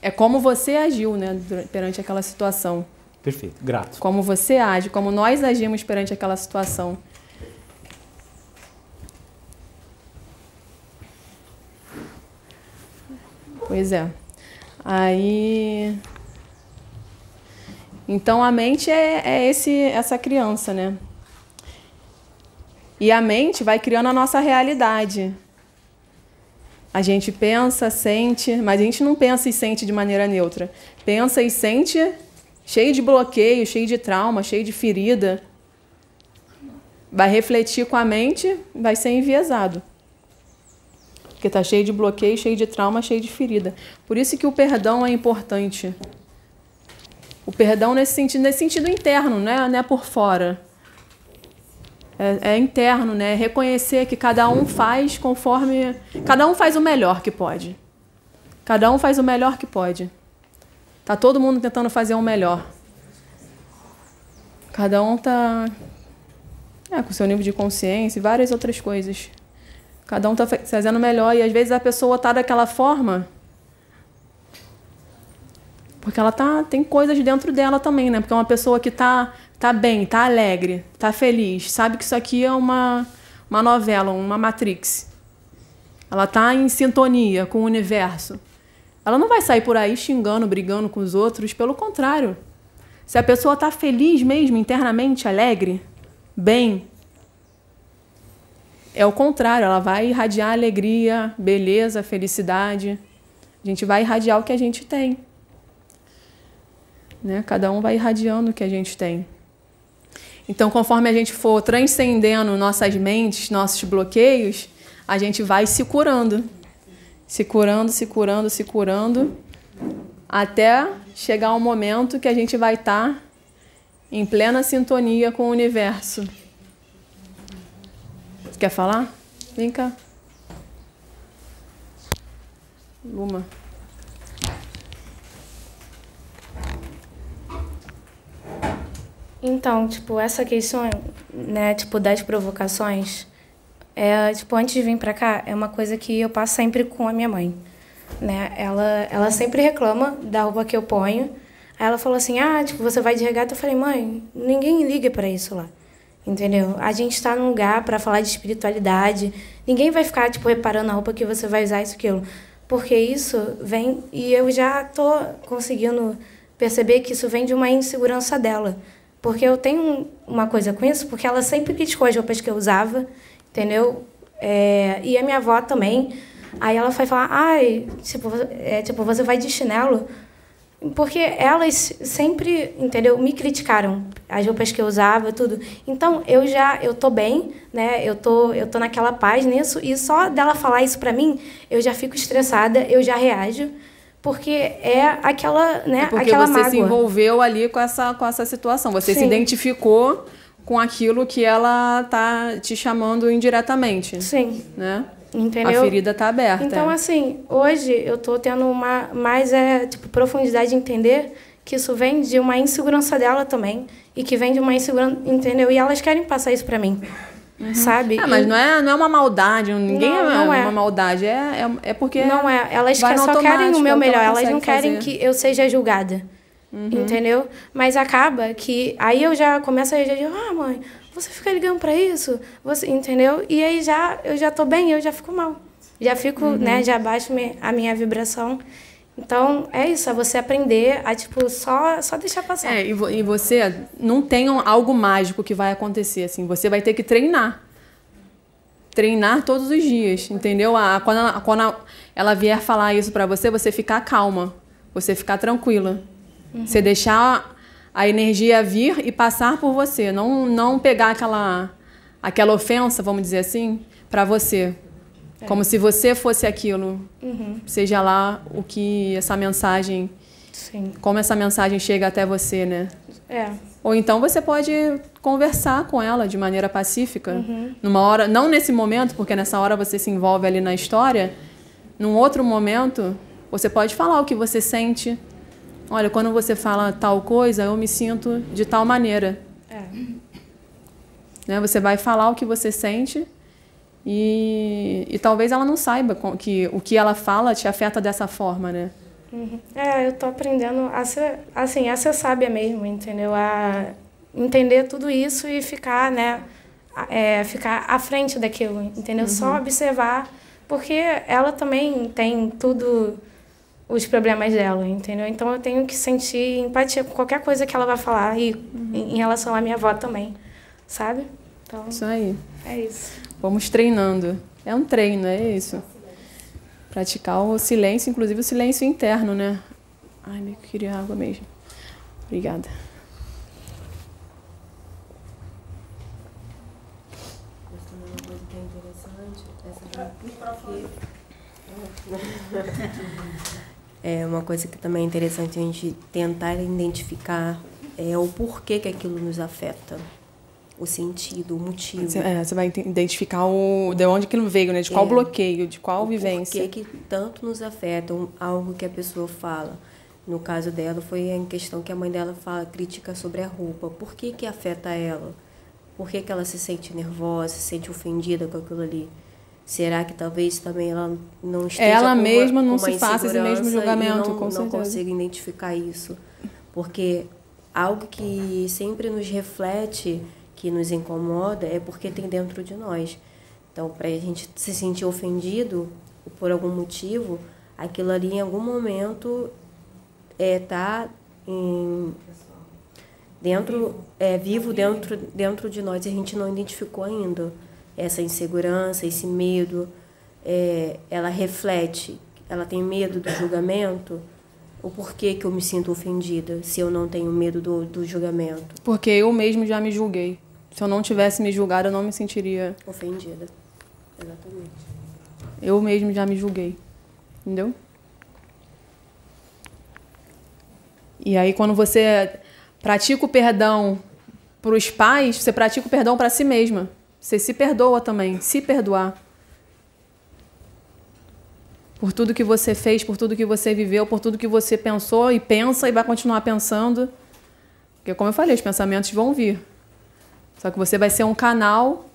[SPEAKER 1] é como você agiu né, perante aquela situação.
[SPEAKER 3] Perfeito, grato.
[SPEAKER 1] Como você age, como nós agimos perante aquela situação. Pois é. Aí. Então a mente é, é esse, essa criança, né? E a mente vai criando a nossa realidade. A gente pensa, sente, mas a gente não pensa e sente de maneira neutra. Pensa e sente cheio de bloqueio, cheio de trauma, cheio de ferida. Vai refletir com a mente, vai ser enviesado. Porque está cheio de bloqueio, cheio de trauma, cheio de ferida. Por isso que o perdão é importante. O perdão nesse sentido, nesse sentido interno, né? não é por fora é, é, interno, né? Reconhecer que cada um faz conforme. Cada um faz o melhor que pode. Cada um faz o melhor que pode. Tá todo mundo tentando fazer o melhor. Cada um tá é, com seu nível de consciência e várias outras coisas. Cada um tá fazendo melhor e às vezes a pessoa tá daquela forma porque ela tá tem coisas dentro dela também, né? Porque é uma pessoa que tá tá bem, tá alegre, tá feliz, sabe que isso aqui é uma, uma novela, uma Matrix. Ela tá em sintonia com o universo. Ela não vai sair por aí xingando, brigando com os outros, pelo contrário. Se a pessoa tá feliz mesmo, internamente, alegre, bem, é o contrário, ela vai irradiar alegria, beleza, felicidade. A gente vai irradiar o que a gente tem. Né? Cada um vai irradiando o que a gente tem. Então, conforme a gente for transcendendo nossas mentes, nossos bloqueios, a gente vai se curando. Se curando, se curando, se curando, até chegar um momento que a gente vai estar tá em plena sintonia com o universo. Quer falar? Vem cá. Luma.
[SPEAKER 4] Então, tipo, essa questão, né, tipo, das provocações, é, tipo, antes de vir pra cá, é uma coisa que eu passo sempre com a minha mãe, né? Ela, ela sempre reclama da roupa que eu ponho. Aí ela falou assim, ah, tipo, você vai de regata? Eu falei, mãe, ninguém liga para isso lá, entendeu? A gente está num lugar para falar de espiritualidade, ninguém vai ficar, tipo, reparando a roupa que você vai usar, isso, aquilo. Porque isso vem, e eu já tô conseguindo perceber que isso vem de uma insegurança dela porque eu tenho uma coisa com isso, porque ela sempre criticou as roupas que eu usava, entendeu? É, e a minha avó também. Aí ela foi falar, ai, tipo, é, tipo, você vai de chinelo? Porque elas sempre, entendeu, me criticaram as roupas que eu usava, tudo. Então, eu já, eu tô bem, né? Eu tô, eu tô naquela paz nisso e só dela falar isso para mim, eu já fico estressada, eu já reajo porque é aquela, né, é
[SPEAKER 1] porque
[SPEAKER 4] aquela
[SPEAKER 1] você
[SPEAKER 4] mágoa.
[SPEAKER 1] se envolveu ali com essa, com essa situação. Você Sim. se identificou com aquilo que ela tá te chamando indiretamente.
[SPEAKER 4] Sim.
[SPEAKER 1] Né?
[SPEAKER 4] Entendeu?
[SPEAKER 1] A ferida tá aberta.
[SPEAKER 4] Então,
[SPEAKER 1] é.
[SPEAKER 4] assim, hoje eu tô tendo uma mais é, tipo, profundidade de entender que isso vem de uma insegurança dela também. E que vem de uma insegurança, entendeu? E elas querem passar isso para mim. Uhum. Sabe?
[SPEAKER 1] Ah, mas não, é, não é uma maldade, ninguém não, não é, é, uma maldade, é, é, é porque.
[SPEAKER 4] Não é, elas só querem o meu melhor, elas não querem fazer. que eu seja julgada. Uhum. Entendeu? Mas acaba que. Aí eu já começo a dizer, ah, mãe, você fica ligando para isso? Você, entendeu? E aí já eu já tô bem, eu já fico mal. Já fico, uhum. né, já baixo a minha vibração. Então, é isso, é você aprender a, tipo, só, só deixar passar.
[SPEAKER 1] É, e, vo e você não tem algo mágico que vai acontecer, assim. Você vai ter que treinar. Treinar todos os dias, entendeu? A, quando ela, quando ela vier falar isso para você, você ficar calma. Você ficar tranquila. Uhum. Você deixar a energia vir e passar por você. Não, não pegar aquela, aquela ofensa, vamos dizer assim, para você. É. Como se você fosse aquilo. Uhum. Seja lá o que essa mensagem.
[SPEAKER 4] Sim.
[SPEAKER 1] Como essa mensagem chega até você, né?
[SPEAKER 4] É.
[SPEAKER 1] Ou então você pode conversar com ela de maneira pacífica. Uhum. Numa hora, não nesse momento, porque nessa hora você se envolve ali na história. Num outro momento, você pode falar o que você sente. Olha, quando você fala tal coisa, eu me sinto de tal maneira.
[SPEAKER 4] É.
[SPEAKER 1] Né? Você vai falar o que você sente e, e talvez ela não saiba que o que ela fala te afeta dessa forma, né?
[SPEAKER 4] Uhum. É, eu tô aprendendo a ser, assim, a ser sábia mesmo, entendeu? A entender tudo isso e ficar, né, é, ficar à frente daquilo, entendeu? Uhum. Só observar, porque ela também tem tudo os problemas dela, entendeu? Então eu tenho que sentir empatia com qualquer coisa que ela vai falar e uhum. em, relação à minha avó também, sabe?
[SPEAKER 1] Então, isso aí.
[SPEAKER 4] É isso.
[SPEAKER 1] Vamos treinando. É um treino, é isso. Praticar o silêncio, inclusive o silêncio interno, né? Ai, eu queria água mesmo. Obrigada.
[SPEAKER 5] É uma coisa que também é interessante a gente tentar identificar é o porquê que aquilo nos afeta o sentido, o motivo.
[SPEAKER 1] Você, é, você vai identificar o, de onde que não veio, né? De qual é, bloqueio, de qual vivência.
[SPEAKER 5] Por que tanto nos afeta algo que a pessoa fala. No caso dela, foi em questão que a mãe dela fala, crítica sobre a roupa. Por que que afeta ela? Por que que ela se sente nervosa, se sente ofendida com aquilo ali? Será que talvez também ela não esteja
[SPEAKER 1] ela
[SPEAKER 5] com
[SPEAKER 1] mesma
[SPEAKER 5] uma,
[SPEAKER 1] não se faça esse mesmo julgamento,
[SPEAKER 5] não,
[SPEAKER 1] com certeza.
[SPEAKER 5] não consiga identificar isso? Porque algo que sempre nos reflete que nos incomoda é porque tem dentro de nós. Então, para a gente se sentir ofendido por algum motivo, aquilo ali em algum momento é tá em, dentro é vivo dentro dentro de nós e a gente não identificou ainda essa insegurança, esse medo. É, ela reflete, ela tem medo do julgamento. O porquê que eu me sinto ofendida se eu não tenho medo do, do julgamento?
[SPEAKER 1] Porque eu mesmo já me julguei. Se eu não tivesse me julgado, eu não me sentiria
[SPEAKER 5] ofendida. Exatamente.
[SPEAKER 1] Eu mesmo já me julguei. Entendeu? E aí, quando você pratica o perdão para os pais, você pratica o perdão para si mesma. Você se perdoa também, se perdoar. Por tudo que você fez, por tudo que você viveu, por tudo que você pensou e pensa e vai continuar pensando. Porque, como eu falei, os pensamentos vão vir. Só que você vai ser um canal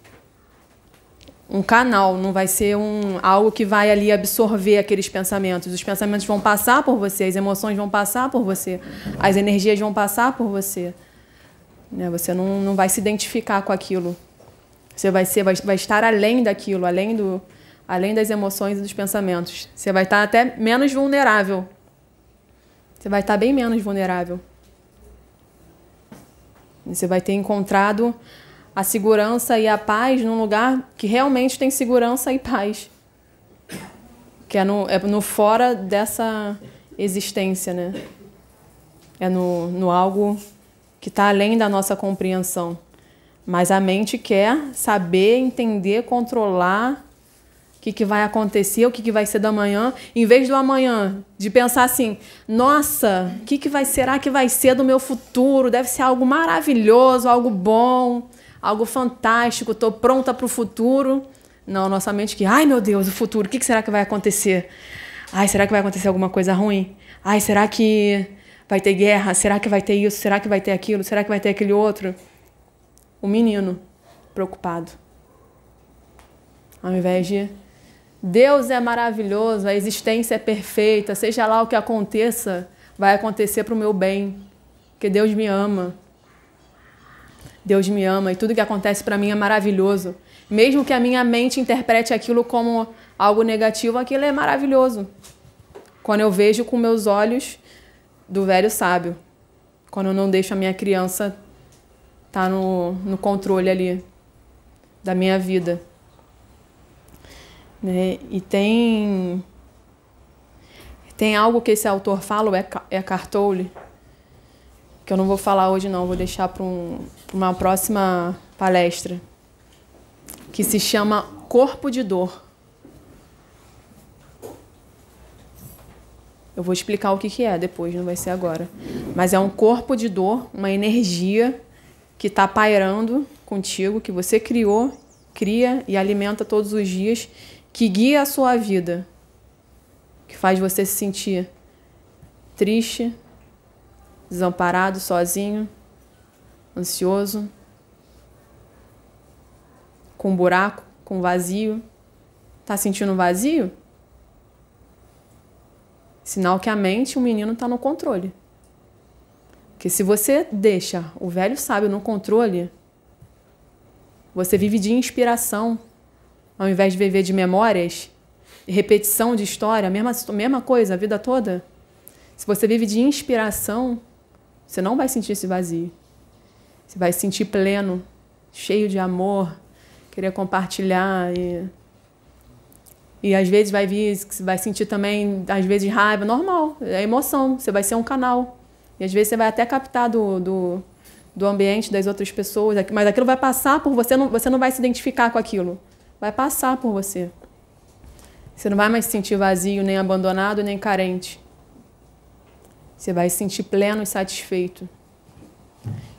[SPEAKER 1] um canal, não vai ser um algo que vai ali absorver aqueles pensamentos. Os pensamentos vão passar por você, as emoções vão passar por você, as energias vão passar por você. Né? Você não, não vai se identificar com aquilo. Você vai ser, vai, vai estar além daquilo, além do, além das emoções e dos pensamentos. Você vai estar até menos vulnerável. Você vai estar bem menos vulnerável. Você vai ter encontrado a segurança e a paz num lugar que realmente tem segurança e paz. Que é no, é no fora dessa existência, né? É no, no algo que está além da nossa compreensão. Mas a mente quer saber, entender, controlar que, que vai acontecer, o que, que vai ser da manhã, em vez do amanhã, de pensar assim: nossa, o que, que vai será que vai ser do meu futuro? Deve ser algo maravilhoso, algo bom algo fantástico, estou pronta para o futuro. Não, nossa mente que, ai meu Deus, o futuro, o que será que vai acontecer? Ai, será que vai acontecer alguma coisa ruim? Ai, será que vai ter guerra? Será que vai ter isso? Será que vai ter aquilo? Será que vai ter aquele outro? O menino preocupado. Ao invés de Deus é maravilhoso, a existência é perfeita, seja lá o que aconteça, vai acontecer para o meu bem, porque Deus me ama. Deus me ama e tudo que acontece para mim é maravilhoso. Mesmo que a minha mente interprete aquilo como algo negativo, aquilo é maravilhoso. Quando eu vejo com meus olhos do velho sábio. Quando eu não deixo a minha criança estar tá no, no controle ali da minha vida. Né? E tem tem algo que esse autor fala, o Eckhart Tolle, que eu não vou falar hoje não, vou deixar para um, uma próxima palestra, que se chama Corpo de Dor. Eu vou explicar o que, que é depois, não vai ser agora. Mas é um corpo de dor, uma energia que está pairando contigo, que você criou, cria e alimenta todos os dias, que guia a sua vida, que faz você se sentir triste, desamparado, sozinho, ansioso, com um buraco, com um vazio. Tá sentindo vazio? Sinal que a mente, o menino está no controle. Porque se você deixa o velho sábio no controle, você vive de inspiração, ao invés de viver de memórias, repetição de história, mesma, mesma coisa a vida toda. Se você vive de inspiração, você não vai sentir esse vazio. Você vai se sentir pleno, cheio de amor, querer compartilhar e e às vezes vai vir, vai sentir também, às vezes, raiva, normal, é emoção, você vai ser um canal. E às vezes você vai até captar do, do, do ambiente das outras pessoas, mas aquilo vai passar por você, não, você não vai se identificar com aquilo. Vai passar por você. Você não vai mais se sentir vazio, nem abandonado, nem carente. Você vai se sentir pleno e satisfeito.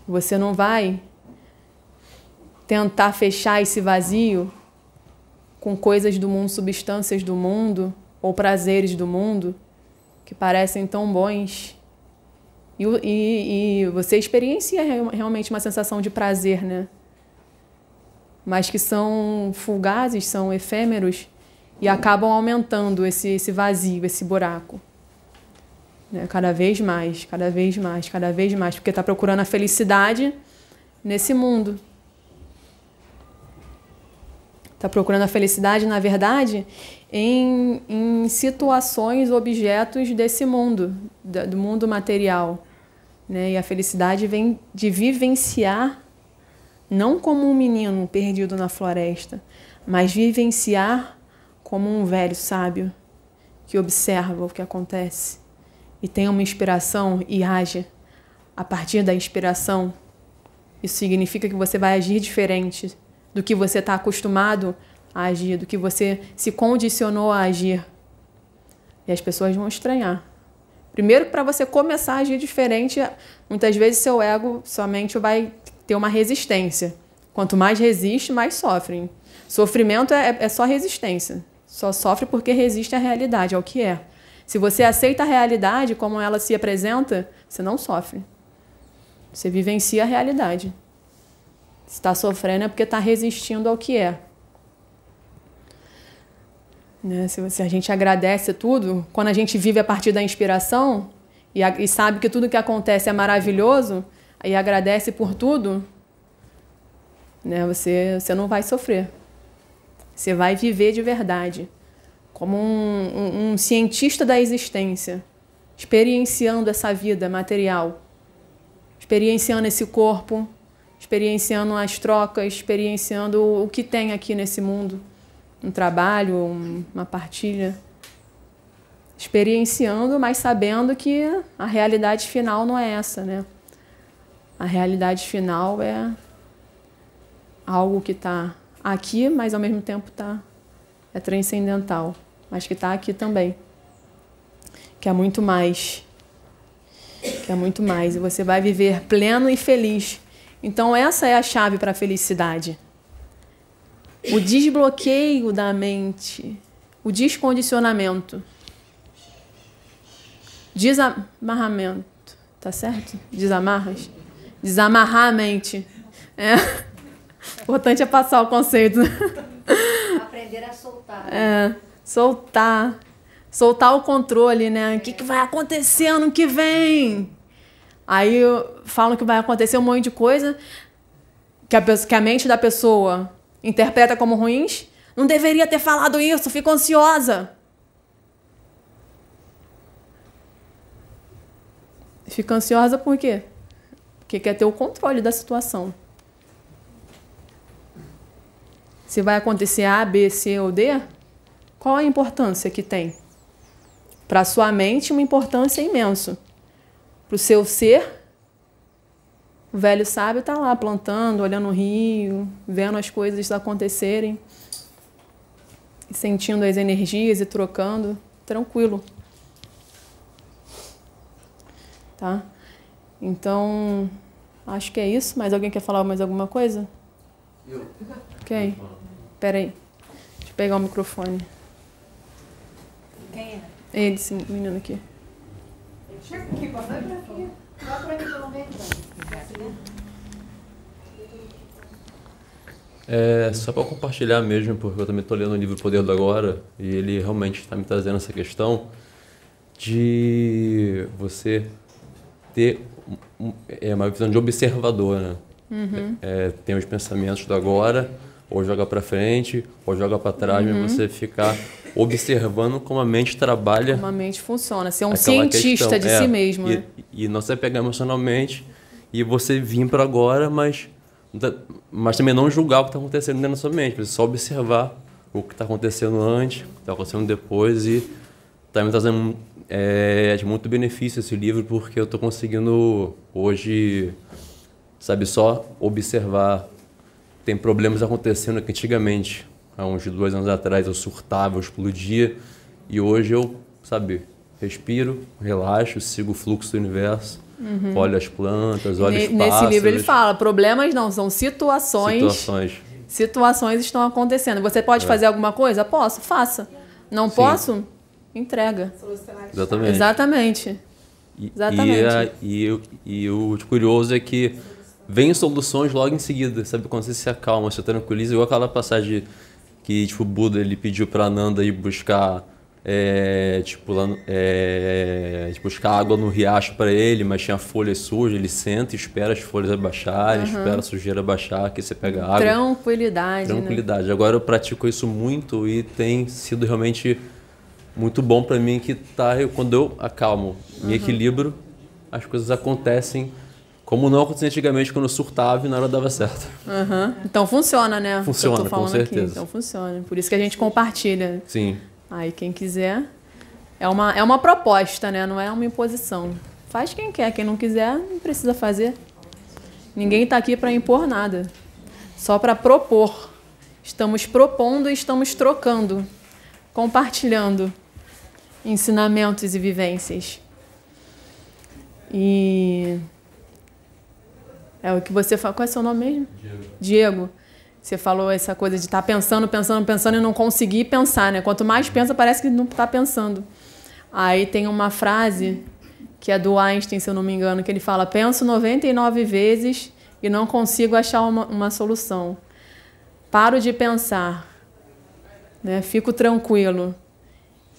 [SPEAKER 1] Você não vai tentar fechar esse vazio com coisas do mundo, substâncias do mundo ou prazeres do mundo que parecem tão bons. E, e, e você experiencia realmente uma sensação de prazer, né? Mas que são fugazes, são efêmeros e acabam aumentando esse, esse vazio, esse buraco. Né? Cada vez mais, cada vez mais, cada vez mais, porque está procurando a felicidade nesse mundo. Está procurando a felicidade, na verdade, em, em situações, objetos desse mundo, do mundo material. Né? E a felicidade vem de vivenciar, não como um menino perdido na floresta, mas vivenciar como um velho sábio que observa o que acontece e tem uma inspiração e age a partir da inspiração, isso significa que você vai agir diferente do que você está acostumado a agir, do que você se condicionou a agir. E as pessoas vão estranhar. Primeiro, para você começar a agir diferente, muitas vezes seu ego, sua mente vai ter uma resistência. Quanto mais resiste, mais sofre. Sofrimento é, é só resistência. Só sofre porque resiste à realidade, ao que é. Se você aceita a realidade como ela se apresenta, você não sofre. Você vivencia a realidade. Se está sofrendo é porque está resistindo ao que é. Né? Se, se, a gente agradece tudo, quando a gente vive a partir da inspiração e, a, e sabe que tudo que acontece é maravilhoso, e agradece por tudo, né? você, você não vai sofrer. Você vai viver de verdade, como um, um, um cientista da existência, experienciando essa vida material, experienciando esse corpo, experienciando as trocas, experienciando o que tem aqui nesse mundo um trabalho, um, uma partilha. Experienciando, mas sabendo que a realidade final não é essa, né? A realidade final é algo que está aqui, mas ao mesmo tempo tá, é transcendental, mas que está aqui também. Que é muito mais. Que é muito mais. E você vai viver pleno e feliz. Então, essa é a chave para a felicidade o desbloqueio da mente, o descondicionamento, desamarramento, tá certo? Desamarras? Desamarrar a mente. É. O importante é passar o conceito.
[SPEAKER 5] Aprender a soltar.
[SPEAKER 1] É, soltar. Soltar o controle, né? O que, que vai acontecer ano que vem? Aí falam que vai acontecer um monte de coisa que a, que a mente da pessoa interpreta como ruins. Não deveria ter falado isso, fico ansiosa. Fica ansiosa por quê? Porque quer ter o controle da situação. Se vai acontecer A, B, C ou D, qual a importância que tem? Para sua mente, uma importância imensa. Para o seu ser, o velho sábio está lá plantando, olhando o rio, vendo as coisas acontecerem, sentindo as energias e trocando, tranquilo. Tá? Então, acho que é isso. Mais alguém quer falar mais alguma coisa? Eu. Quem? Espera aí. Deixa eu pegar o microfone.
[SPEAKER 5] Quem é?
[SPEAKER 1] Ele, sim, o menino aqui.
[SPEAKER 5] Chega aqui, vai pra aqui. Vai pra mim, pelo.
[SPEAKER 6] É só para compartilhar mesmo, porque eu também estou lendo o livro Poder do Agora e ele realmente está me trazendo essa questão de você ter é, uma visão de observador, né? Uhum. É, tem os pensamentos do agora, ou joga para frente, ou joga para trás, uhum. mas você ficar observando como a mente trabalha.
[SPEAKER 1] Como a mente funciona, ser um cientista questão. de é, si mesmo.
[SPEAKER 6] E,
[SPEAKER 1] né?
[SPEAKER 6] e não se pegar emocionalmente e você vir para agora, mas, mas também não julgar o que está acontecendo dentro da sua mente, você só observar o que está acontecendo antes, o que está acontecendo depois e está me trazendo é, muito benefício esse livro porque eu estou conseguindo hoje, sabe, só observar. Tem problemas acontecendo que antigamente, há uns dois anos atrás, eu surtava, eu explodia e hoje eu, sabe, respiro, relaxo, sigo o fluxo do universo Uhum. Olha as plantas, olha os pássaros.
[SPEAKER 1] Nesse livro ele fala, problemas não, são situações. Situações. Situações estão acontecendo. Você pode é. fazer alguma coisa? Posso, faça. Não Sim. posso? Entrega.
[SPEAKER 6] Exatamente.
[SPEAKER 1] Exatamente.
[SPEAKER 6] E, Exatamente. E, e, e, o curioso é que vem soluções logo em seguida, sabe? Quando você se acalma, você tranquiliza, igual aquela passagem que tipo, o Buda ele pediu para Nanda ir buscar é, tipo, lá, é, tipo, buscar água no riacho para ele, mas tinha folhas sujas, ele senta e espera as folhas abaixarem, uhum. espera a sujeira baixar, que você pega água.
[SPEAKER 1] Tranquilidade.
[SPEAKER 6] Né? Tranquilidade. Né? Agora eu pratico isso muito e tem sido realmente muito bom para mim que tá, quando eu acalmo, me uhum. equilibro, as coisas acontecem como não acontecia antigamente quando eu surtava e na hora dava certo.
[SPEAKER 1] Uhum. Então funciona, né?
[SPEAKER 6] Funciona, com certeza.
[SPEAKER 1] Aqui. Então funciona. Por isso que a gente compartilha.
[SPEAKER 6] Sim.
[SPEAKER 1] Aí quem quiser. É uma, é uma proposta, né? Não é uma imposição. Faz quem quer, quem não quiser, não precisa fazer. Ninguém está aqui para impor nada. Só para propor. Estamos propondo e estamos trocando, compartilhando. Ensinamentos e vivências. E é o que você fala. Qual é seu nome mesmo? Diego. Diego. Você falou essa coisa de estar tá pensando, pensando, pensando e não conseguir pensar, né? Quanto mais pensa, parece que não está pensando. Aí tem uma frase que é do Einstein, se eu não me engano, que ele fala: penso 99 vezes e não consigo achar uma, uma solução. Paro de pensar, né? fico tranquilo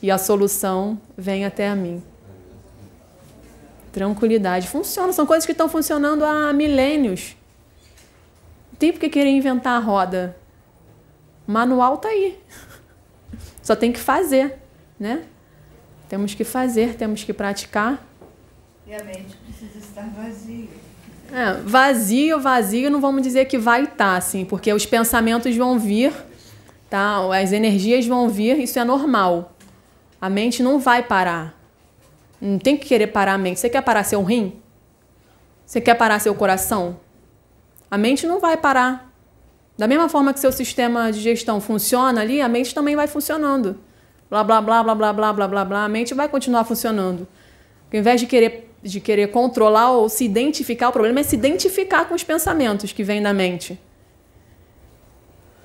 [SPEAKER 1] e a solução vem até a mim. Tranquilidade. Funciona, são coisas que estão funcionando há milênios. Não tem por que querer inventar a roda. O manual tá aí. Só tem que fazer, né? Temos que fazer, temos que praticar.
[SPEAKER 2] E a mente precisa estar vazia.
[SPEAKER 1] É, vazio, vazio, não vamos dizer que vai estar, tá, assim, porque os pensamentos vão vir, tá? As energias vão vir, isso é normal. A mente não vai parar. Não tem que querer parar a mente. Você quer parar seu rim? Você quer parar seu coração? A mente não vai parar. Da mesma forma que seu sistema de gestão funciona ali, a mente também vai funcionando. Blá, blá, blá, blá, blá, blá, blá, blá, blá. A mente vai continuar funcionando. Ao invés de querer, de querer controlar ou se identificar, o problema é se identificar com os pensamentos que vêm da mente.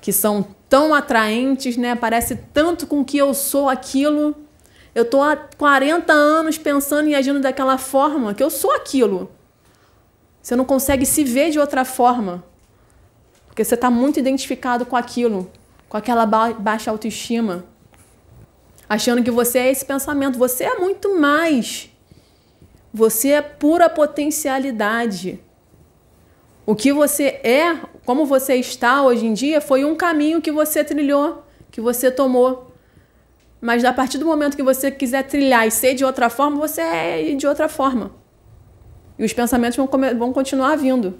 [SPEAKER 1] Que são tão atraentes, né? Parece tanto com que eu sou aquilo. Eu estou há 40 anos pensando e agindo daquela forma, que eu sou aquilo. Você não consegue se ver de outra forma. Porque você está muito identificado com aquilo, com aquela ba baixa autoestima. Achando que você é esse pensamento. Você é muito mais. Você é pura potencialidade. O que você é, como você está hoje em dia, foi um caminho que você trilhou, que você tomou. Mas a partir do momento que você quiser trilhar e ser de outra forma, você é de outra forma. E os pensamentos vão, vão continuar vindo.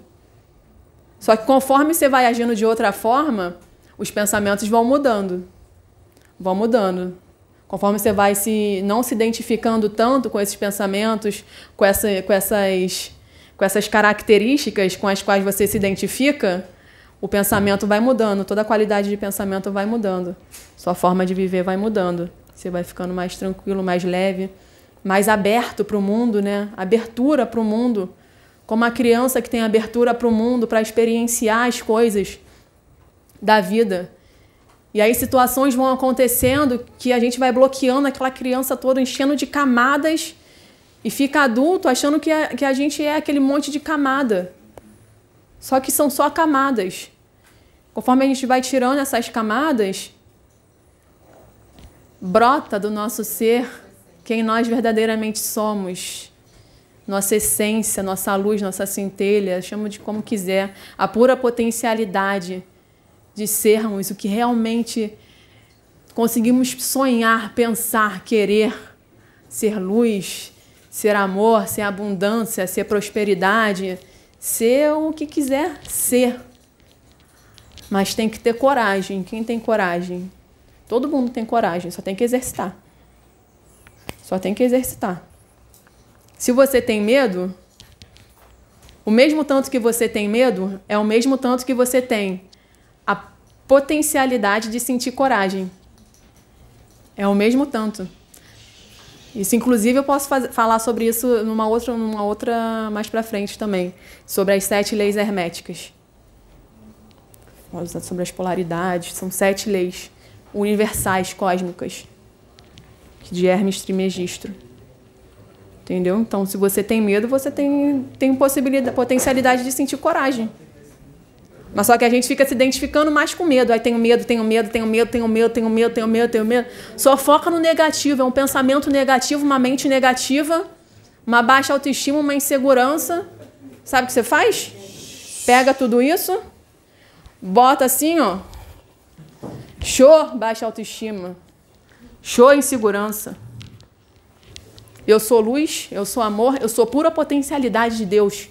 [SPEAKER 1] Só que conforme você vai agindo de outra forma, os pensamentos vão mudando. Vão mudando. Conforme você vai se não se identificando tanto com esses pensamentos, com, essa, com, essas, com essas características com as quais você se identifica, o pensamento vai mudando, toda a qualidade de pensamento vai mudando. Sua forma de viver vai mudando. Você vai ficando mais tranquilo, mais leve, mais aberto para o mundo, né? Abertura para o mundo. Como a criança que tem abertura para o mundo, para experienciar as coisas da vida. E aí situações vão acontecendo que a gente vai bloqueando aquela criança toda, enchendo de camadas e fica adulto achando que a, que a gente é aquele monte de camada. Só que são só camadas. Conforme a gente vai tirando essas camadas, brota do nosso ser quem nós verdadeiramente somos. Nossa essência, nossa luz, nossa centelha, chama de como quiser, a pura potencialidade de sermos o que realmente conseguimos sonhar, pensar, querer, ser luz, ser amor, ser abundância, ser prosperidade, ser o que quiser ser. Mas tem que ter coragem. Quem tem coragem? Todo mundo tem coragem, só tem que exercitar. Só tem que exercitar. Se você tem medo, o mesmo tanto que você tem medo é o mesmo tanto que você tem a potencialidade de sentir coragem. É o mesmo tanto. Isso, inclusive, eu posso fazer, falar sobre isso numa outra, numa outra mais para frente também, sobre as sete leis herméticas sobre as polaridades, são sete leis universais cósmicas de Hermes Trismegisto. Entendeu? Então, se você tem medo, você tem, tem possibilidade, potencialidade de sentir coragem. Mas só que a gente fica se identificando mais com medo. Aí tenho medo, tenho medo, tenho medo, tenho medo, tenho medo, tenho medo, tenho medo. Só foca no negativo. É um pensamento negativo, uma mente negativa, uma baixa autoestima, uma insegurança. Sabe o que você faz? Pega tudo isso, Bota assim, ó. Show, baixa autoestima. Show, insegurança. Eu sou luz, eu sou amor, eu sou pura potencialidade de Deus.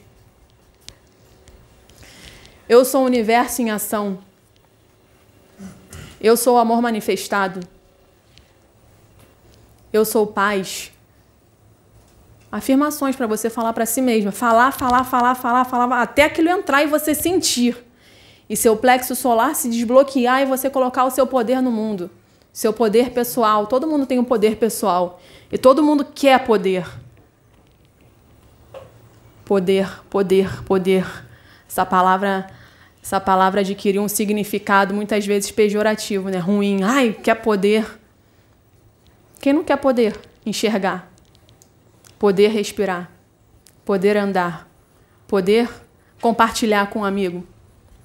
[SPEAKER 1] Eu sou o universo em ação. Eu sou o amor manifestado. Eu sou paz. Afirmações para você falar para si mesma. Falar, falar, falar, falar, falar, até aquilo entrar e você sentir e seu plexo solar se desbloquear e você colocar o seu poder no mundo. seu poder pessoal. Todo mundo tem um poder pessoal. E todo mundo quer poder. Poder, poder, poder. Essa palavra, essa palavra adquiriu um significado muitas vezes pejorativo, né? Ruim. Ai, quer poder. Quem não quer poder? Enxergar. Poder respirar. Poder andar. Poder compartilhar com um amigo.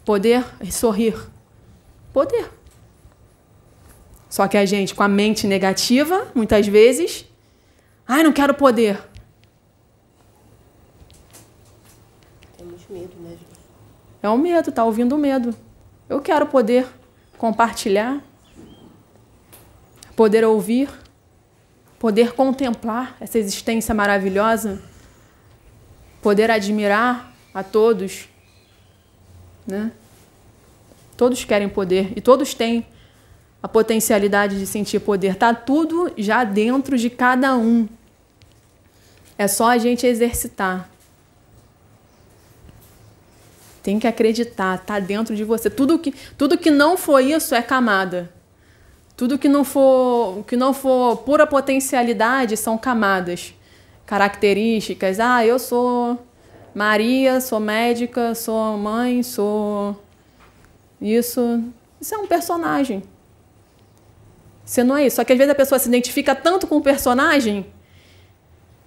[SPEAKER 1] Poder sorrir. Poder. Só que a gente, com a mente negativa, muitas vezes, ai, não quero poder.
[SPEAKER 7] Temos medo, né, gente?
[SPEAKER 1] É o medo, tá ouvindo o medo. Eu quero poder compartilhar, poder ouvir, poder contemplar essa existência maravilhosa, poder admirar a todos, né? Todos querem poder e todos têm a potencialidade de sentir poder. Tá tudo já dentro de cada um. É só a gente exercitar. Tem que acreditar, tá dentro de você. Tudo que, tudo que não for isso é camada. Tudo que não for, que não for pura potencialidade são camadas, características. Ah, eu sou Maria, sou médica, sou mãe, sou isso. Isso é um personagem. Você não é isso. Só que às vezes a pessoa se identifica tanto com o personagem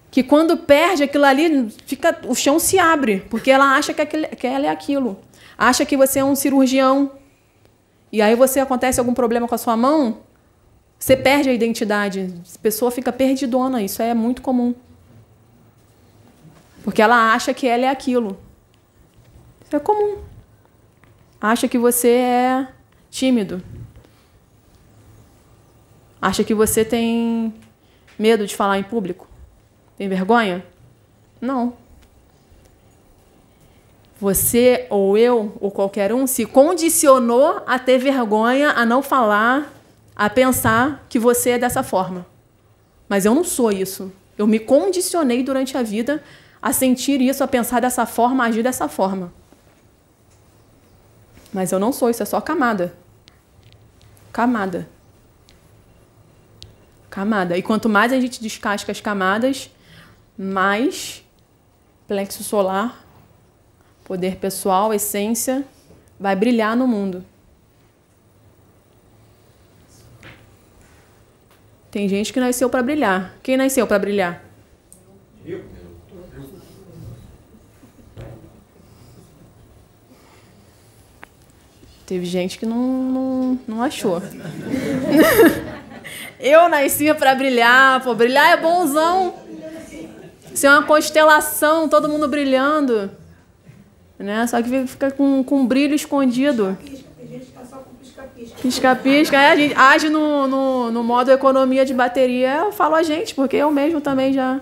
[SPEAKER 1] que quando perde aquilo ali, fica, o chão se abre, porque ela acha que, aquele, que ela é aquilo. Acha que você é um cirurgião. E aí você acontece algum problema com a sua mão, você perde a identidade. A pessoa fica perdidona. Isso é muito comum. Porque ela acha que ela é aquilo. Isso é comum. Acha que você é tímido. Acha que você tem medo de falar em público? Tem vergonha? Não. Você ou eu ou qualquer um se condicionou a ter vergonha, a não falar, a pensar que você é dessa forma. Mas eu não sou isso. Eu me condicionei durante a vida a sentir isso, a pensar dessa forma, a agir dessa forma. Mas eu não sou, isso é só camada. Camada. Camada. E quanto mais a gente descasca as camadas, mais plexo solar, poder pessoal, essência, vai brilhar no mundo. Tem gente que nasceu para brilhar. Quem nasceu para brilhar? Teve gente que não, não, não achou. eu nascia para brilhar, pô, brilhar é bonzão. Ser é uma constelação, todo mundo brilhando. Né? Só que fica com, com um brilho escondido. Pisca-pisca. É, a gente age no, no, no modo economia de bateria. Eu falo a gente, porque eu mesmo também já,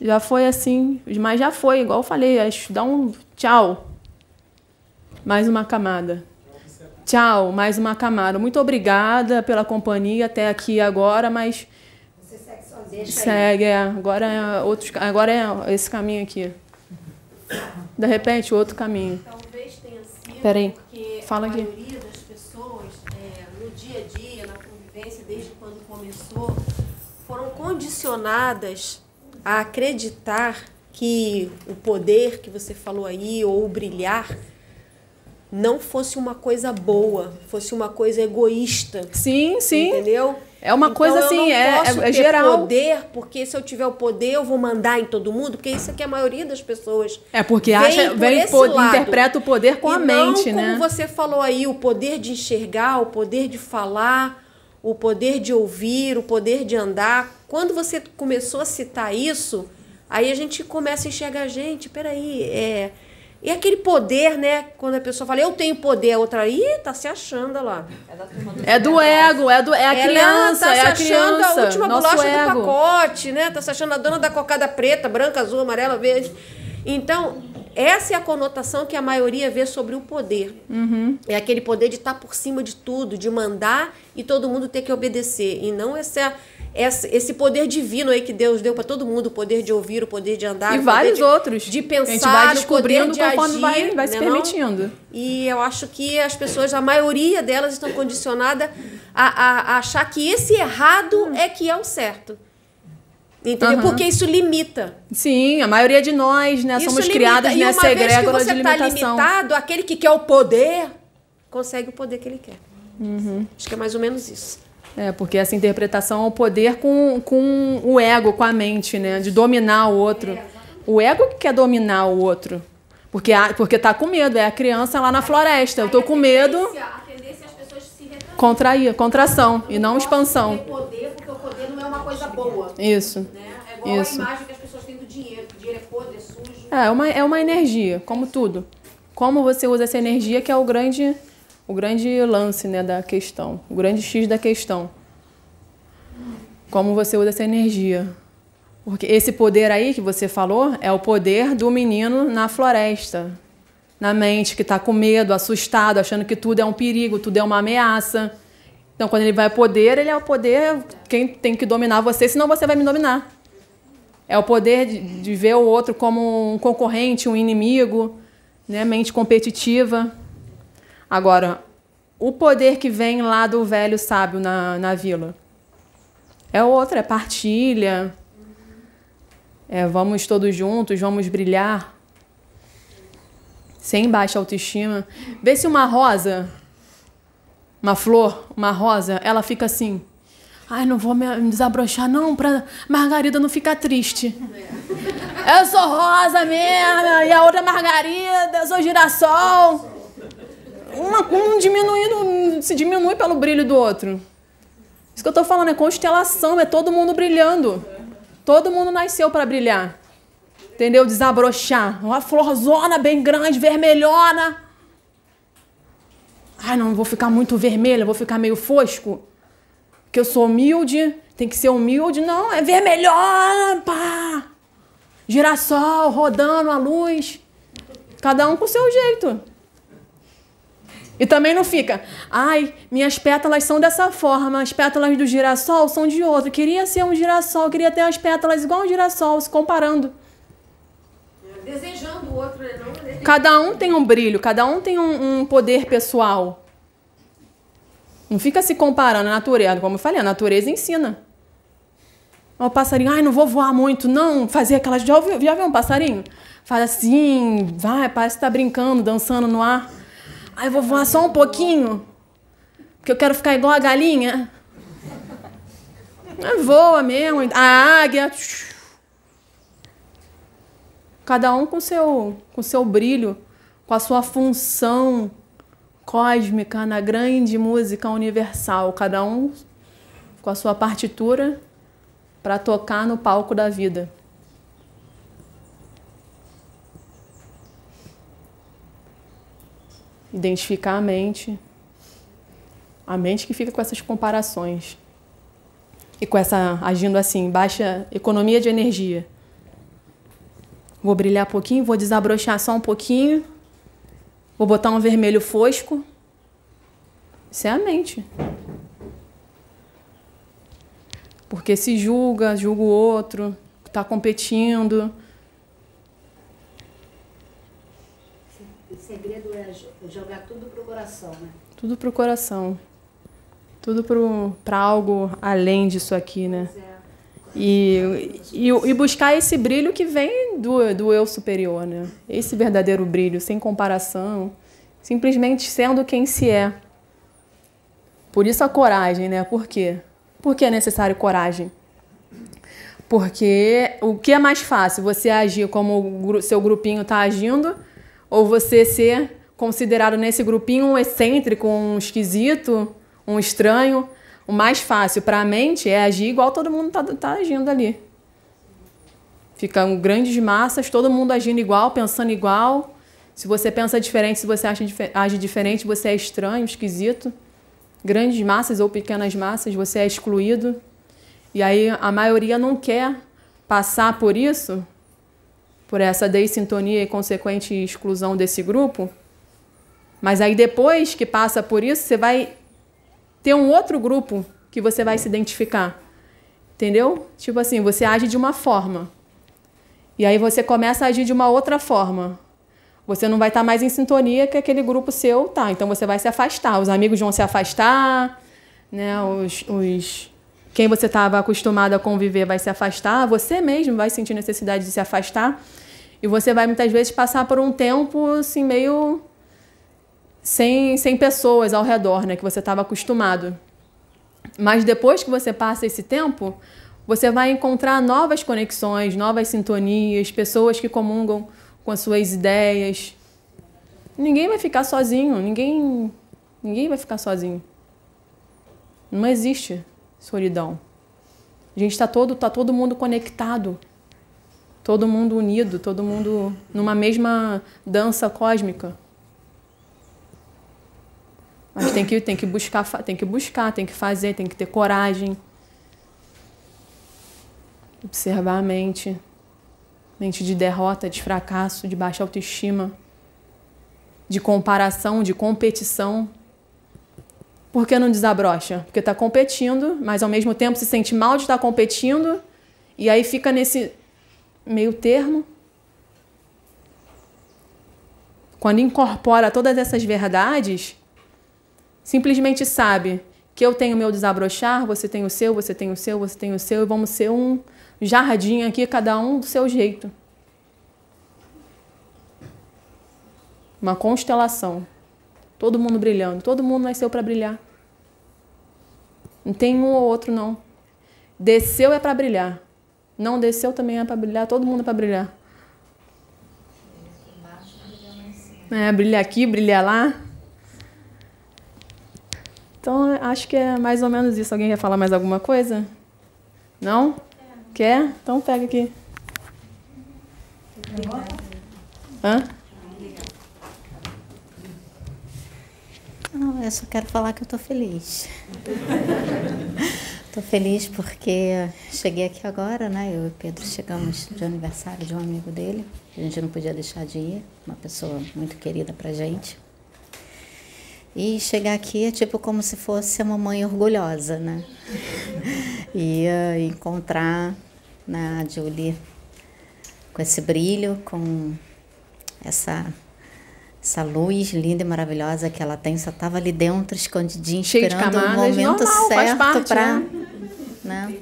[SPEAKER 1] já foi assim. Mas já foi, igual eu falei, dá um tchau. Mais uma camada. Tchau, mais uma camada. Muito obrigada pela companhia até aqui agora, mas. Você segue sozinha. Segue, é. Agora é, outros, agora é esse caminho aqui. De repente, outro caminho.
[SPEAKER 7] Talvez tenha sido
[SPEAKER 1] Peraí.
[SPEAKER 7] porque
[SPEAKER 1] Fala
[SPEAKER 7] a
[SPEAKER 1] aqui.
[SPEAKER 7] maioria das pessoas, é, no dia a dia, na convivência, desde quando começou, foram condicionadas a acreditar que o poder que você falou aí, ou o brilhar, não fosse uma coisa boa, fosse uma coisa egoísta.
[SPEAKER 1] Sim, sim.
[SPEAKER 7] Entendeu?
[SPEAKER 1] É uma
[SPEAKER 7] Então,
[SPEAKER 1] coisa assim, é, é, é geral.
[SPEAKER 7] poder, porque se eu tiver o poder, eu vou mandar em todo mundo, porque isso é que a maioria das pessoas
[SPEAKER 1] É porque
[SPEAKER 7] vem
[SPEAKER 1] acha, vem po- interpreta o poder com
[SPEAKER 7] e
[SPEAKER 1] a
[SPEAKER 7] não
[SPEAKER 1] mente,
[SPEAKER 7] como
[SPEAKER 1] né?
[SPEAKER 7] você falou aí, o poder de enxergar, o poder de falar, o poder de ouvir, o poder de andar. Quando você começou a citar isso, aí a gente começa a enxergar, gente, peraí, é... E aquele poder, né? Quando a pessoa fala, eu tenho poder, a outra, ih, tá se achando lá.
[SPEAKER 1] É do ego, é, do, é a
[SPEAKER 7] Ela
[SPEAKER 1] criança,
[SPEAKER 7] tá
[SPEAKER 1] é a
[SPEAKER 7] se achando
[SPEAKER 1] criança.
[SPEAKER 7] a última bolacha
[SPEAKER 1] ego.
[SPEAKER 7] do pacote, né? Tá se achando a dona da cocada preta, branca, azul, amarela, verde. Então, essa é a conotação que a maioria vê sobre o poder.
[SPEAKER 1] Uhum.
[SPEAKER 7] É aquele poder de estar por cima de tudo, de mandar e todo mundo ter que obedecer. E não essa, essa, esse poder divino aí que Deus deu para todo mundo, o poder de ouvir, o poder de andar,
[SPEAKER 1] E vários
[SPEAKER 7] de,
[SPEAKER 1] outros.
[SPEAKER 7] de
[SPEAKER 1] que a gente
[SPEAKER 7] pensar,
[SPEAKER 1] vai descobrindo
[SPEAKER 7] de
[SPEAKER 1] conforme
[SPEAKER 7] agir,
[SPEAKER 1] vai, vai se
[SPEAKER 7] né, não?
[SPEAKER 1] permitindo.
[SPEAKER 7] E eu acho que as pessoas, a maioria delas, estão condicionadas a, a, a achar que esse errado é que é o certo. Entendeu?
[SPEAKER 1] Aham.
[SPEAKER 7] Porque isso limita.
[SPEAKER 1] Sim, a maioria de nós, né,
[SPEAKER 7] Isso
[SPEAKER 1] somos
[SPEAKER 7] limita.
[SPEAKER 1] criados
[SPEAKER 7] e
[SPEAKER 1] nessa
[SPEAKER 7] que
[SPEAKER 1] egrégora
[SPEAKER 7] você
[SPEAKER 1] de
[SPEAKER 7] tá
[SPEAKER 1] limitação.
[SPEAKER 7] limitado, aquele que quer o poder consegue o poder que ele quer.
[SPEAKER 1] Uhum.
[SPEAKER 7] Acho que é mais ou menos isso.
[SPEAKER 1] É, porque essa interpretação é o poder com, com o ego, com a mente, né? De dominar o outro. O ego que quer dominar o outro. Porque, a, porque tá com medo, é a criança lá na floresta. Eu tô com medo,
[SPEAKER 8] é as pessoas se retraírem.
[SPEAKER 1] contrair, contração e não expansão.
[SPEAKER 8] poder, porque o poder não é uma coisa boa.
[SPEAKER 1] Isso.
[SPEAKER 8] Né? É igual
[SPEAKER 1] Isso.
[SPEAKER 8] a imagem que as pessoas têm do dinheiro, que o dinheiro é podre, é sujo.
[SPEAKER 1] É, é uma, é uma energia, como tudo. Como você usa essa energia que é o grande, o grande lance né, da questão, o grande X da questão. Como você usa essa energia. Porque esse poder aí que você falou é o poder do menino na floresta, na mente, que está com medo, assustado, achando que tudo é um perigo, tudo é uma ameaça. Então, quando ele vai poder, ele é o poder, quem tem que dominar você, senão você vai me dominar. É o poder de, de ver o outro como um concorrente, um inimigo, né? mente competitiva. Agora, o poder que vem lá do velho sábio na, na vila é outro, é partilha. É, vamos todos juntos, vamos brilhar. Sem baixa autoestima. Vê se uma rosa, uma flor, uma rosa, ela fica assim. Ai, não vou me desabrochar, não, pra Margarida não ficar triste. Eu sou rosa mesmo, e a outra Margarida, eu sou girassol. Uma, um diminuindo, se diminui pelo brilho do outro. Isso que eu tô falando é constelação, é todo mundo brilhando. Todo mundo nasceu para brilhar. Entendeu? Desabrochar. Uma florzona bem grande, vermelhona. Ai, não vou ficar muito vermelha, vou ficar meio fosco. Que eu sou humilde, tem que ser humilde. Não, é vermelhona, pá. Girassol rodando a luz. Cada um com o seu jeito. E também não fica, ai, minhas pétalas são dessa forma, as pétalas do girassol são de outro. Queria ser um girassol, queria ter as pétalas igual um girassol, se comparando.
[SPEAKER 8] Desejando o outro, né? Não?
[SPEAKER 1] Cada um tem um brilho, cada um tem um, um poder pessoal. Não fica se comparando a natureza. Como eu falei, a natureza ensina. O passarinho, ai, não vou voar muito, não. Fazer aquelas. Já, ouviu, já viu um passarinho? Faz assim, vai, parece que tá brincando, dançando no ar. Ai, vou voar só um pouquinho, porque eu quero ficar igual a galinha. Aí voa mesmo. A águia. Cada um com seu, com seu brilho, com a sua função cósmica na grande música universal. Cada um com a sua partitura para tocar no palco da vida. Identificar a mente. A mente que fica com essas comparações. E com essa agindo assim, baixa economia de energia. Vou brilhar um pouquinho, vou desabrochar só um pouquinho. Vou botar um vermelho fosco. Isso é a mente. Porque se julga, julga o outro, está competindo.
[SPEAKER 8] O segredo é jo- jogar tudo pro coração, né?
[SPEAKER 1] Tudo pro coração. Tudo para algo além disso aqui, né? E, e, e buscar esse brilho que vem do, do eu superior, né? Esse verdadeiro brilho, sem comparação, simplesmente sendo quem se é. Por isso a coragem, né? Por quê? Por que é necessário coragem? Porque o que é mais fácil? Você agir como o seu grupinho está agindo ou você ser considerado nesse grupinho um excêntrico, um esquisito, um estranho? O mais fácil para a mente é agir igual todo mundo está tá agindo ali. Ficam grandes massas, todo mundo agindo igual, pensando igual. Se você pensa diferente, se você acha, age diferente, você é estranho, esquisito. Grandes massas ou pequenas massas, você é excluído. E aí a maioria não quer passar por isso, por essa dessintonia e consequente exclusão desse grupo. Mas aí depois que passa por isso, você vai ter um outro grupo que você vai se identificar. Entendeu? Tipo assim, você age de uma forma. E aí você começa a agir de uma outra forma. Você não vai estar mais em sintonia que aquele grupo seu tá. Então você vai se afastar. Os amigos vão se afastar, né? Os, os quem você estava acostumado a conviver vai se afastar, você mesmo vai sentir necessidade de se afastar e você vai muitas vezes passar por um tempo assim meio sem, sem pessoas ao redor, né? Que você estava acostumado. Mas depois que você passa esse tempo, você vai encontrar novas conexões, novas sintonias, pessoas que comungam com as suas ideias. Ninguém vai ficar sozinho, ninguém, ninguém vai ficar sozinho. Não existe solidão. A gente está todo, tá todo mundo conectado, todo mundo unido, todo mundo numa mesma dança cósmica. Mas tem que, tem que buscar, tem que buscar, tem que fazer, tem que ter coragem. Observar a mente. Mente de derrota, de fracasso, de baixa autoestima, de comparação, de competição. Por que não desabrocha? Porque está competindo, mas ao mesmo tempo se sente mal de estar competindo, e aí fica nesse meio termo. Quando incorpora todas essas verdades, simplesmente sabe que eu tenho meu desabrochar, você tem o seu, você tem o seu, você tem o seu, e vamos ser um jardim aqui, cada um do seu jeito. Uma constelação. Todo mundo brilhando. Todo mundo nasceu para brilhar. Não tem um ou outro, não. Desceu é para brilhar. Não desceu também é para brilhar. Todo mundo é para brilhar. É, brilhar aqui, brilhar lá. Então, acho que é mais ou menos isso. Alguém quer falar mais alguma coisa? Não? Quer? Então pega aqui. Hã?
[SPEAKER 9] Não, eu só quero falar que eu estou feliz. Estou feliz porque cheguei aqui agora, né? Eu e Pedro chegamos de aniversário de um amigo dele. A gente não podia deixar de ir, uma pessoa muito querida pra gente. E chegar aqui é tipo como se fosse uma mãe orgulhosa, né? E uh, encontrar né, a Julie com esse brilho, com essa essa luz linda e maravilhosa que ela tem, só estava ali dentro, escondidinha,
[SPEAKER 1] Cheio
[SPEAKER 9] esperando o momento normal, certo para. Né? né?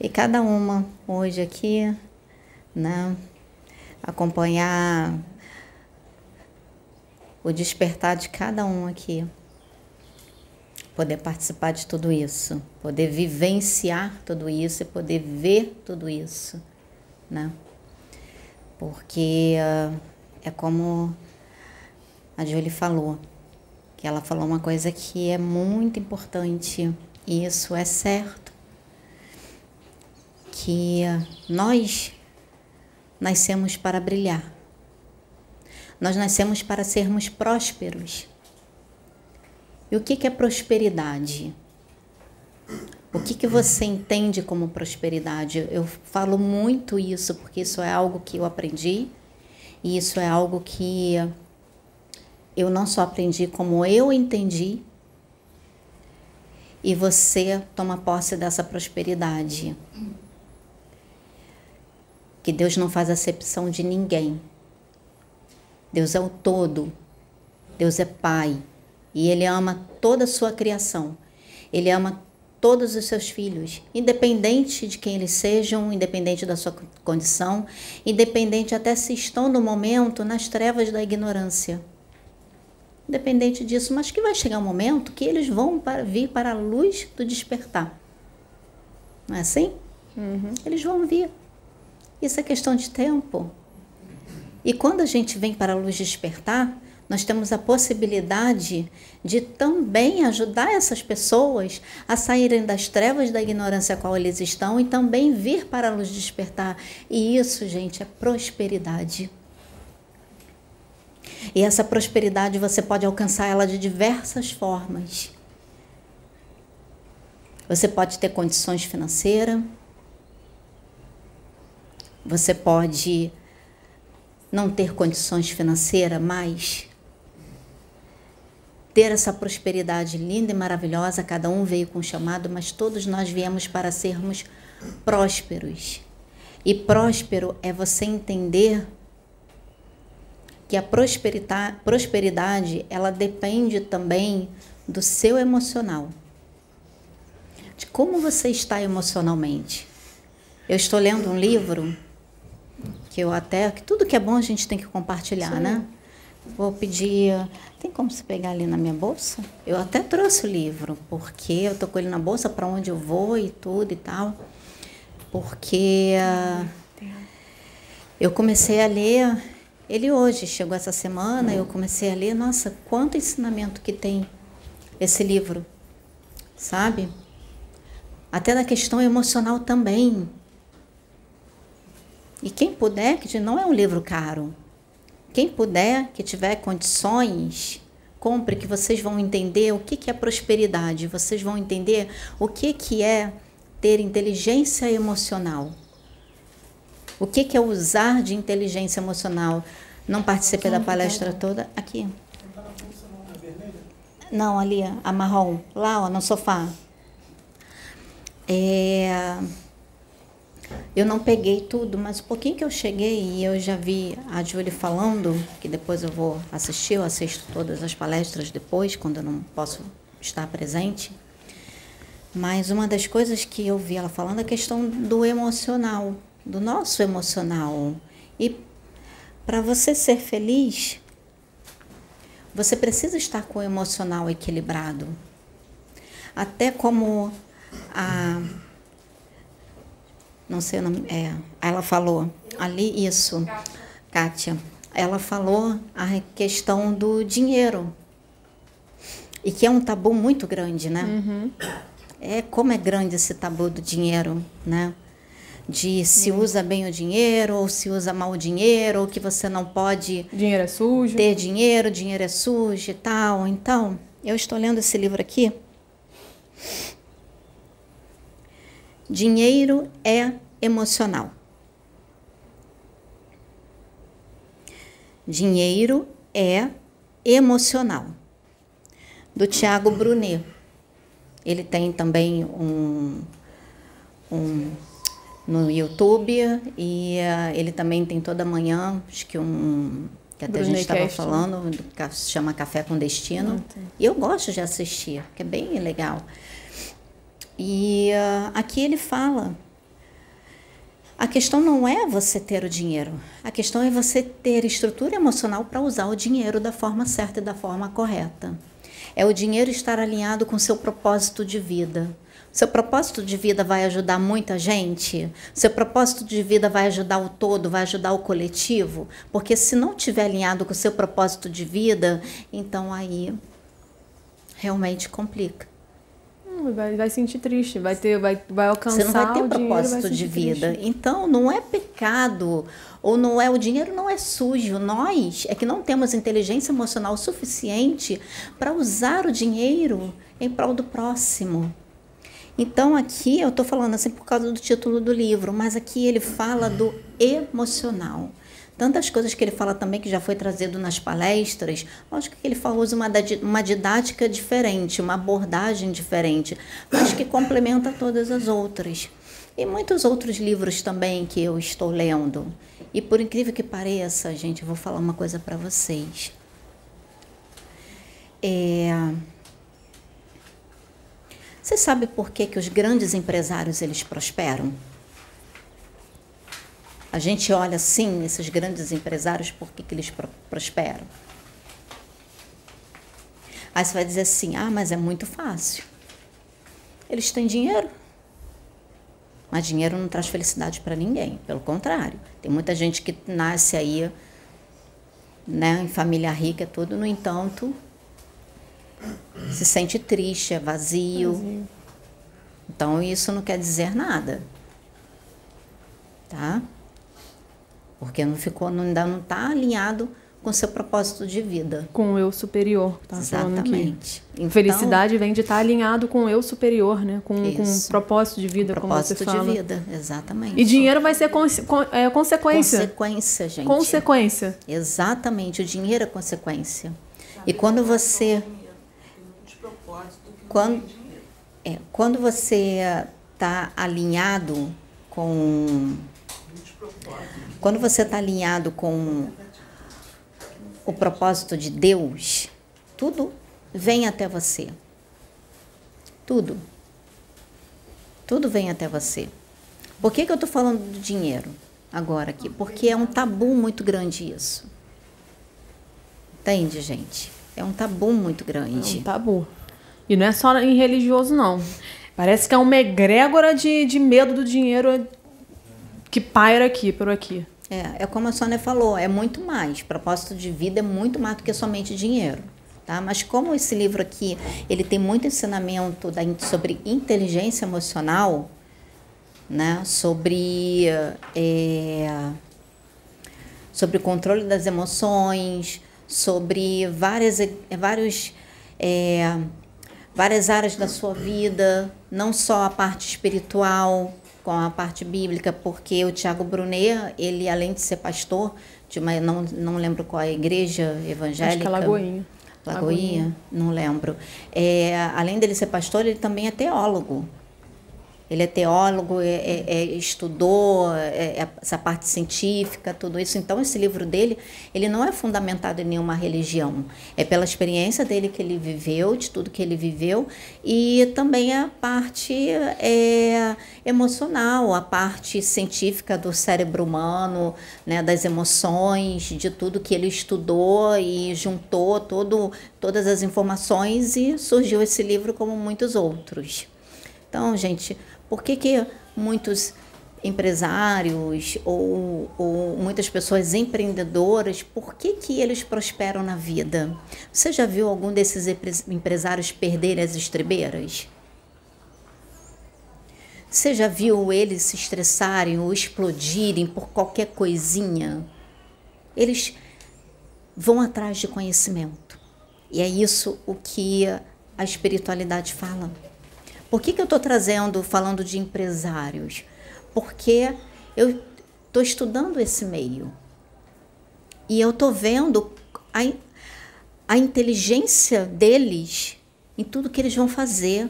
[SPEAKER 9] E cada uma hoje aqui, né? Acompanhar o despertar de cada um aqui. Poder participar de tudo isso, poder vivenciar tudo isso e poder ver tudo isso, né? Porque uh, é como a Julie falou, que ela falou uma coisa que é muito importante, e isso é certo, que nós nascemos para brilhar. Nós nascemos para sermos prósperos. E o que, é prosperidade? O que, que você entende como prosperidade? Eu falo muito isso porque isso é algo que eu aprendi e isso é algo que eu não só aprendi como eu entendi, e você toma posse dessa prosperidade. Que Deus não faz acepção de ninguém. Deus é o todo. Deus é Pai. E Ele ama toda a sua criação. Ele ama todos os seus filhos, independente de quem eles sejam, independente da sua condição, independente até se estão no momento nas trevas da ignorância independente disso, mas que vai chegar um momento que eles vão para, vir para a luz do despertar. Não é assim? Uhum. Eles vão vir. Isso é questão de tempo. E quando a gente vem para a luz despertar, nós temos a possibilidade de também ajudar essas pessoas a saírem das trevas da ignorância a qual eles estão e também vir para a luz despertar. E isso, gente, é prosperidade. E essa prosperidade você pode alcançar ela de diversas formas. Você pode ter condições financeiras. Você pode não ter condições financeiras, mas ter essa prosperidade linda e maravilhosa. Cada um veio com um chamado, mas todos nós viemos para sermos prósperos. E próspero é você entender que a prosperidade, prosperidade ela depende também do seu emocional. de como você está emocionalmente. Eu estou lendo um livro que eu até que tudo que é bom a gente tem que compartilhar, Sim. né? Vou pedir, tem como você pegar ali na minha bolsa? Eu até trouxe o livro, porque eu tô com ele na bolsa para onde eu vou e tudo e tal. Porque uh, eu comecei a ler ele hoje, chegou essa semana, eu comecei a ler, nossa, quanto ensinamento que tem esse livro, sabe? Até na questão emocional também. E quem puder, que não é um livro caro, quem puder, que tiver condições, compre, que vocês vão entender o que, que é prosperidade, vocês vão entender o que, que é ter inteligência emocional. O que, que é usar de inteligência emocional? Não participei da palestra toda. Aqui. Não, ali, a marrom. Lá, ó, no sofá. É... Eu não peguei tudo, mas um pouquinho que eu cheguei e eu já vi a Julie falando, que depois eu vou assistir, eu assisto todas as palestras depois, quando eu não posso estar presente. Mas uma das coisas que eu vi ela falando é a questão do emocional do nosso emocional. E para você ser feliz, você precisa estar com o emocional equilibrado. Até como a. Não sei o nome. É, ela falou ali isso, Kátia. Ela falou a questão do dinheiro. E que é um tabu muito grande, né? Uhum. É como é grande esse tabu do dinheiro, né? de se uhum. usa bem o dinheiro ou se usa mal o dinheiro, ou que você não pode
[SPEAKER 1] dinheiro é sujo.
[SPEAKER 9] ter dinheiro, dinheiro é sujo e tal. Então, eu estou lendo esse livro aqui. Dinheiro é emocional. Dinheiro é emocional. Do Tiago Brunet. Ele tem também um, um no YouTube e uh, ele também tem toda manhã, acho que um que até Brunei a gente estava falando, que se chama Café com Destino. E eu gosto de assistir, que é bem legal. E uh, aqui ele fala a questão não é você ter o dinheiro, a questão é você ter estrutura emocional para usar o dinheiro da forma certa e da forma correta. É o dinheiro estar alinhado com seu propósito de vida. Seu propósito de vida vai ajudar muita gente? Seu propósito de vida vai ajudar o todo, vai ajudar o coletivo? Porque se não tiver alinhado com o seu propósito de vida, então aí realmente complica.
[SPEAKER 1] Vai, vai sentir triste, vai ter, vai, vai alcançar.
[SPEAKER 9] Você não vai ter propósito de vida. Triste. Então não é pecado ou não é o dinheiro não é sujo. Nós é que não temos inteligência emocional suficiente para usar o dinheiro em prol do próximo. Então aqui eu estou falando assim por causa do título do livro, mas aqui ele fala do emocional. Tantas coisas que ele fala também que já foi trazido nas palestras, lógico que ele fala, usa uma, uma didática diferente, uma abordagem diferente, mas que complementa todas as outras. E muitos outros livros também que eu estou lendo. E por incrível que pareça, gente, eu vou falar uma coisa para vocês. É, você sabe por que, que os grandes empresários eles prosperam? A gente olha assim, esses grandes empresários, por que, que eles prosperam? Aí você vai dizer assim: ah, mas é muito fácil. Eles têm dinheiro. Mas dinheiro não traz felicidade para ninguém. Pelo contrário, tem muita gente que nasce aí, né, em família rica, tudo, no entanto, se sente triste, é vazio. vazio. Então isso não quer dizer nada. Tá? Porque não ficou, ainda não está alinhado com seu propósito de vida.
[SPEAKER 1] Com o eu superior, tá
[SPEAKER 9] Exatamente.
[SPEAKER 1] Então, Felicidade vem de estar tá alinhado com o eu superior, né? Com, com o propósito de vida, propósito como você fala.
[SPEAKER 9] Propósito de vida, exatamente.
[SPEAKER 1] E dinheiro vai ser conse é, consequência.
[SPEAKER 9] Consequência, gente.
[SPEAKER 1] Consequência.
[SPEAKER 9] Exatamente, o dinheiro é consequência. E quando você quando, é, quando você está alinhado com. Quando você está alinhado com o propósito de Deus, tudo vem até você. Tudo. Tudo vem até você. Por que, que eu estou falando do dinheiro agora aqui? Porque é um tabu muito grande isso. Entende, gente? É um tabu muito grande.
[SPEAKER 1] É um tabu. E não é só em religioso, não. Parece que é uma egrégora de, de medo do dinheiro que paira aqui, por aqui.
[SPEAKER 9] É, é como a Sônia falou, é muito mais. Propósito de vida é muito mais do que somente dinheiro. Tá? Mas como esse livro aqui, ele tem muito ensinamento da, sobre inteligência emocional, né? sobre, é, sobre o controle das emoções, sobre várias, vários, é, várias áreas da sua vida, não só a parte espiritual, com a parte bíblica, porque o Tiago Brunet, ele além de ser pastor de uma, não, não lembro qual é a igreja evangélica. Acho que é
[SPEAKER 1] Lagoinha.
[SPEAKER 9] Lagoinha, não lembro. É, além dele ser pastor, ele também é teólogo. Ele é teólogo, é, é, é estudou é, é essa parte científica, tudo isso. Então, esse livro dele, ele não é fundamentado em nenhuma religião. É pela experiência dele que ele viveu, de tudo que ele viveu, e também a parte emocional, a parte científica do cérebro humano, né, das emoções, de tudo que ele estudou e juntou todo, todas as informações e surgiu esse livro como muitos outros. Então, gente, por que, que muitos empresários ou, ou, muitas pessoas empreendedoras, por que, que eles prosperam na vida? Você já viu algum desses empresários perderem as estribeiras? Você já viu eles se estressarem ou explodirem por qualquer coisinha? Eles vão atrás de conhecimento. E é isso o que a espiritualidade fala. Por que, que eu estou trazendo, falando de empresários? Porque eu estou estudando esse meio. E eu estou vendo a, a inteligência deles em tudo que eles vão fazer.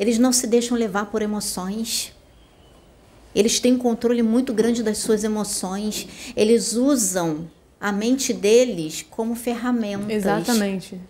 [SPEAKER 9] Eles não se deixam levar por emoções. Eles têm um controle muito grande das suas emoções. Eles usam a mente deles como ferramenta.
[SPEAKER 1] Exatamente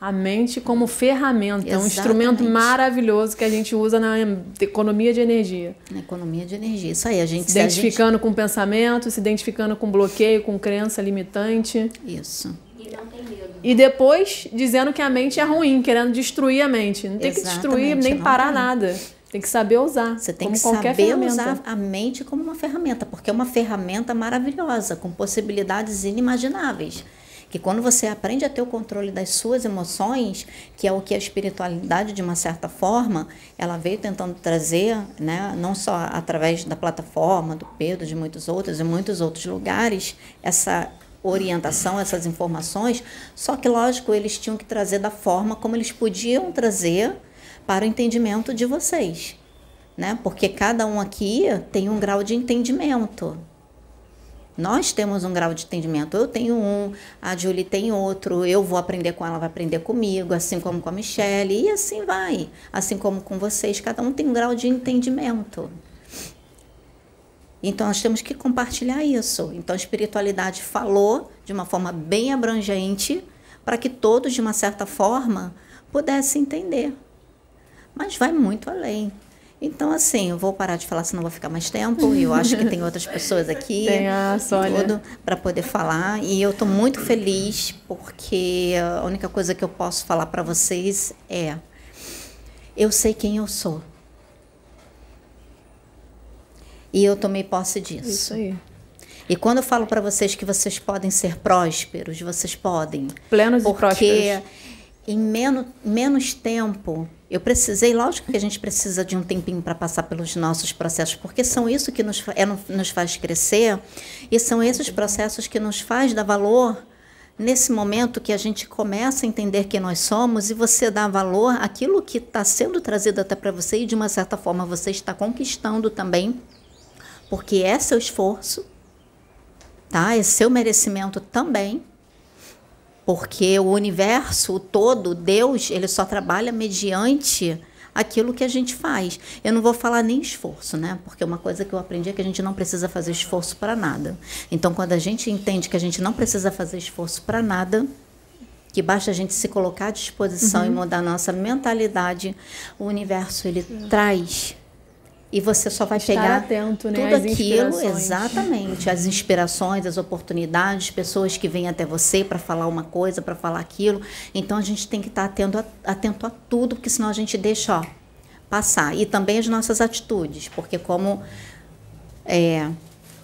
[SPEAKER 1] a mente como ferramenta, é um instrumento maravilhoso que a gente usa na economia de energia.
[SPEAKER 9] Na economia de energia, isso aí, a gente
[SPEAKER 1] se identificando gente... com pensamento, se identificando com bloqueio, com crença limitante.
[SPEAKER 9] Isso.
[SPEAKER 8] E não tem medo.
[SPEAKER 1] E depois dizendo que a mente é ruim, querendo destruir a mente. Não tem Exatamente, que destruir nem parar tem. nada. Tem que saber usar.
[SPEAKER 9] Você tem que saber ferramenta. usar a mente como uma ferramenta, porque é uma ferramenta maravilhosa, com possibilidades inimagináveis que quando você aprende a ter o controle das suas emoções, que é o que a espiritualidade de uma certa forma, ela veio tentando trazer, né, não só através da plataforma do Pedro, de muitos outros e muitos outros lugares, essa orientação, essas informações, só que lógico, eles tinham que trazer da forma como eles podiam trazer para o entendimento de vocês, né? Porque cada um aqui tem um grau de entendimento. Nós temos um grau de entendimento. Eu tenho um, a Julie tem outro, eu vou aprender com ela, vai aprender comigo, assim como com a Michelle, e assim vai. Assim como com vocês, cada um tem um grau de entendimento. Então nós temos que compartilhar isso. Então a espiritualidade falou de uma forma bem abrangente para que todos, de uma certa forma, pudessem entender. Mas vai muito além. Então, assim, eu vou parar de falar, senão vou ficar mais tempo. E eu acho que tem outras pessoas aqui.
[SPEAKER 1] Tem a Sônia.
[SPEAKER 9] Para poder falar. E eu estou muito feliz, porque a única coisa que eu posso falar para vocês é: eu sei quem eu sou. E eu tomei posse disso.
[SPEAKER 1] Isso aí.
[SPEAKER 9] E quando eu falo para vocês que vocês podem ser prósperos, vocês podem.
[SPEAKER 1] Plenos e prósperos.
[SPEAKER 9] Porque em menos, menos tempo eu precisei, lógico que a gente precisa de um tempinho para passar pelos nossos processos, porque são isso que nos, é, nos faz crescer e são esses processos que nos faz dar valor nesse momento que a gente começa a entender quem nós somos e você dá valor àquilo que está sendo trazido até para você e de uma certa forma você está conquistando também, porque é seu esforço, tá? É seu merecimento também porque o universo todo, Deus, ele só trabalha mediante aquilo que a gente faz. Eu não vou falar nem esforço, né? Porque uma coisa que eu aprendi é que a gente não precisa fazer esforço para nada. Então, quando a gente entende que a gente não precisa fazer esforço para nada, que basta a gente se colocar à disposição uhum. e mudar a nossa mentalidade, o universo ele traz e você só vai
[SPEAKER 1] Estar
[SPEAKER 9] pegar
[SPEAKER 1] atento, né,
[SPEAKER 9] tudo
[SPEAKER 1] às
[SPEAKER 9] aquilo, exatamente, as inspirações, as oportunidades, pessoas que vêm até você para falar uma coisa, para falar aquilo. Então a gente tem que estar atento a, atento a tudo, porque senão a gente deixa ó, passar. E também as nossas atitudes, porque como é,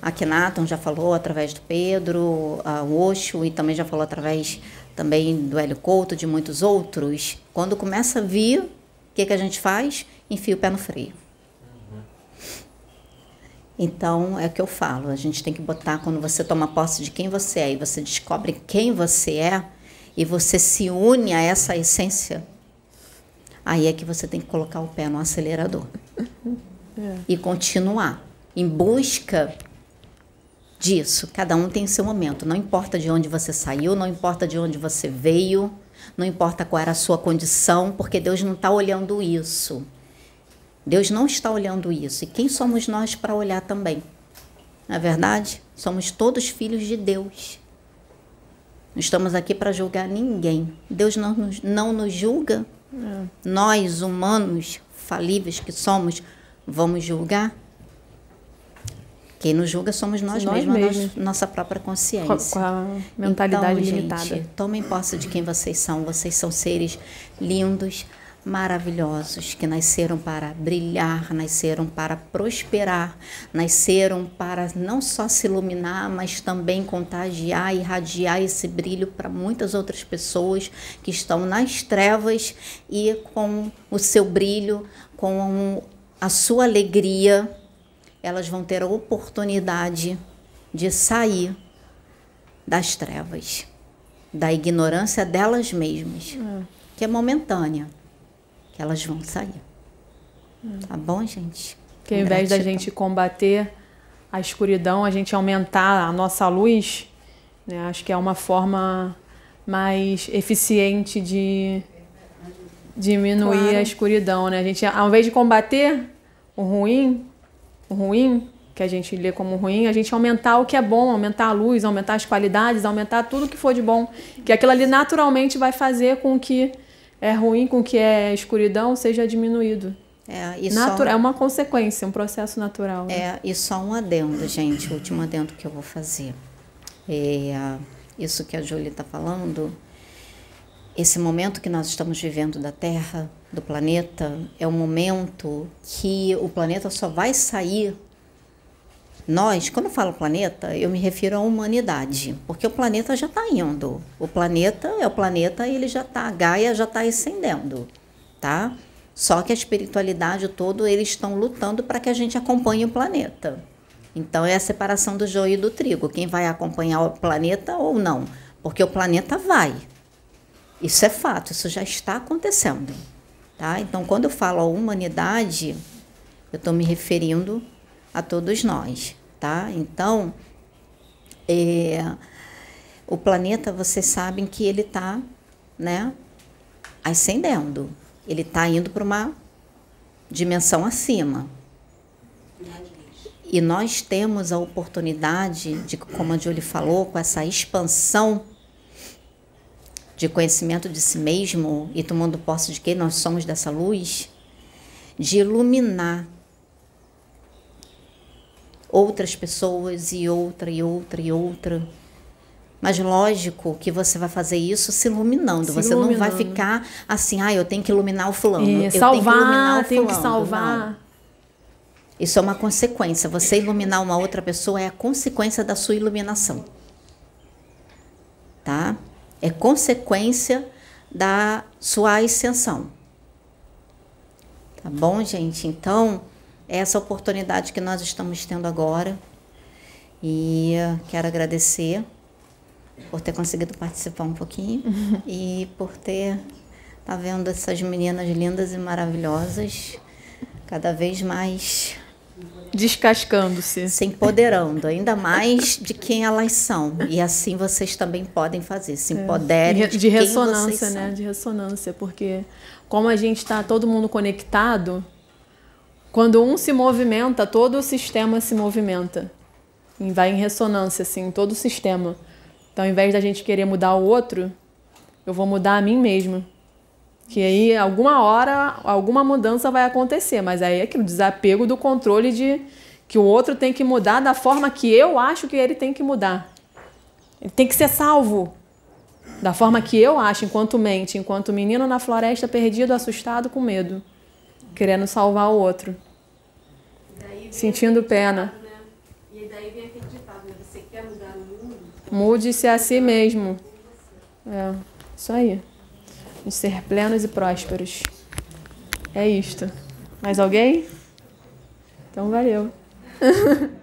[SPEAKER 9] a Kenaton já falou através do Pedro, a Osho, e também já falou através também do Hélio Couto, de muitos outros. Quando começa a vir, o que, que a gente faz? Enfia o pé no freio. Então, é o que eu falo, a gente tem que botar, quando você toma posse de quem você é e você descobre quem você é, e você se une a essa essência, aí é que você tem que colocar o pé no acelerador e continuar em busca disso. Cada um tem seu momento. Não importa de onde você saiu, não importa de onde você veio, não importa qual era a sua condição, porque Deus não está olhando isso. Deus não está olhando isso. E quem somos nós para olhar também? Na verdade, somos todos filhos de Deus. Não estamos aqui para julgar ninguém. Deus não nos, não nos julga. Nós, humanos falíveis que somos, vamos julgar? Quem nos julga somos nós,
[SPEAKER 1] Nós
[SPEAKER 9] mesmos,
[SPEAKER 1] mesmos.
[SPEAKER 9] nossa- nossa própria consciência.
[SPEAKER 1] com a mentalidade
[SPEAKER 9] Então,
[SPEAKER 1] limitada.
[SPEAKER 9] Gente, tomem posse de quem vocês são. Vocês são seres lindos, maravilhosos, que nasceram para brilhar, nasceram para prosperar, nasceram para não só se iluminar, mas também contagiar e irradiar esse brilho para muitas outras pessoas que estão nas trevas e com o seu brilho, com a sua alegria, elas vão ter a oportunidade de sair das trevas, da ignorância delas mesmas, que é momentânea, elas vão sair. Tá bom, gente?
[SPEAKER 1] Que ao invés da gente combater a escuridão, a gente aumentar a nossa luz, né? acho que é uma forma mais eficiente de diminuir
[SPEAKER 9] Claro.
[SPEAKER 1] a escuridão, né? A gente, ao invés de combater o ruim, o ruim que a gente lê como ruim, a gente aumentar o que é bom, aumentar a luz, aumentar as qualidades, aumentar tudo que for de bom, que aquilo ali naturalmente vai fazer com que é ruim, com que é escuridão seja diminuído.
[SPEAKER 9] É, e
[SPEAKER 1] Natura- É uma consequência, um processo natural. né?
[SPEAKER 9] é, e só um adendo, gente, o último adendo que eu vou fazer. É, isso que a Júlia está falando, esse momento que nós estamos vivendo da Terra, do planeta, é um momento que o planeta só vai sair. Nós, quando eu falo planeta, eu me refiro à humanidade, porque o planeta já está indo. O planeta é o planeta, ele já está, a Gaia já está ascendendo, tá? Só que a espiritualidade todo eles estão lutando para que a gente acompanhe o planeta. Então é a separação do joio e do trigo. Quem vai acompanhar o planeta ou não? Porque o planeta vai. Isso é fato, isso já está acontecendo. Tá? Então, quando eu falo humanidade, eu estou me referindo a todos nós. Tá? Então, é, o planeta, vocês sabem que ele está né, ascendendo. Ele está indo para uma dimensão acima. E nós temos a oportunidade de, como a Julie falou, com essa expansão de conhecimento de si mesmo e tomando posse de quem nós somos dessa luz, de iluminar outras pessoas e outra e outra e outra. Mas lógico que você vai fazer isso se iluminando.
[SPEAKER 1] Se
[SPEAKER 9] você não vai
[SPEAKER 1] iluminando.
[SPEAKER 9] ficar assim, ah, eu tenho que iluminar o fulano.
[SPEAKER 1] E
[SPEAKER 9] eu
[SPEAKER 1] salvar,
[SPEAKER 9] tenho que iluminar o
[SPEAKER 1] tenho que
[SPEAKER 9] fulano.
[SPEAKER 1] salvar.
[SPEAKER 9] Não. Isso é uma consequência. Você iluminar uma outra pessoa é a consequência da sua iluminação. Tá? É consequência da sua ascensão. Tá bom, gente? Então, é essa oportunidade que nós estamos tendo agora. E quero agradecer por ter conseguido participar um pouquinho e por ter tá vendo essas meninas lindas e maravilhosas cada vez mais
[SPEAKER 1] Descascando-se.
[SPEAKER 9] se empoderando ainda mais de quem elas são. E assim vocês também podem fazer, se empoderem
[SPEAKER 1] É. de,
[SPEAKER 9] de,
[SPEAKER 1] ressonância, né?
[SPEAKER 9] são.
[SPEAKER 1] De ressonância, porque como a gente está todo mundo conectado, quando um se movimenta, todo o sistema se movimenta. E vai em ressonância, assim, todo o sistema. Então, ao invés da gente querer mudar o outro, eu vou mudar a mim mesma. Que aí, alguma hora, alguma mudança vai acontecer, mas aí é aquilo, desapego do controle de que o outro tem que mudar da forma que eu acho que ele tem que mudar. Ele tem que ser salvo da forma que eu acho, enquanto mente, enquanto menino na floresta perdido, assustado, com medo, querendo salvar o outro, sentindo pena.
[SPEAKER 7] Né? E daí vem aquele ditado, né? Você quer mudar o mundo?
[SPEAKER 1] Mude-se a si mesmo. É, isso aí. De ser plenos e prósperos. É isto. Mais alguém? Então valeu.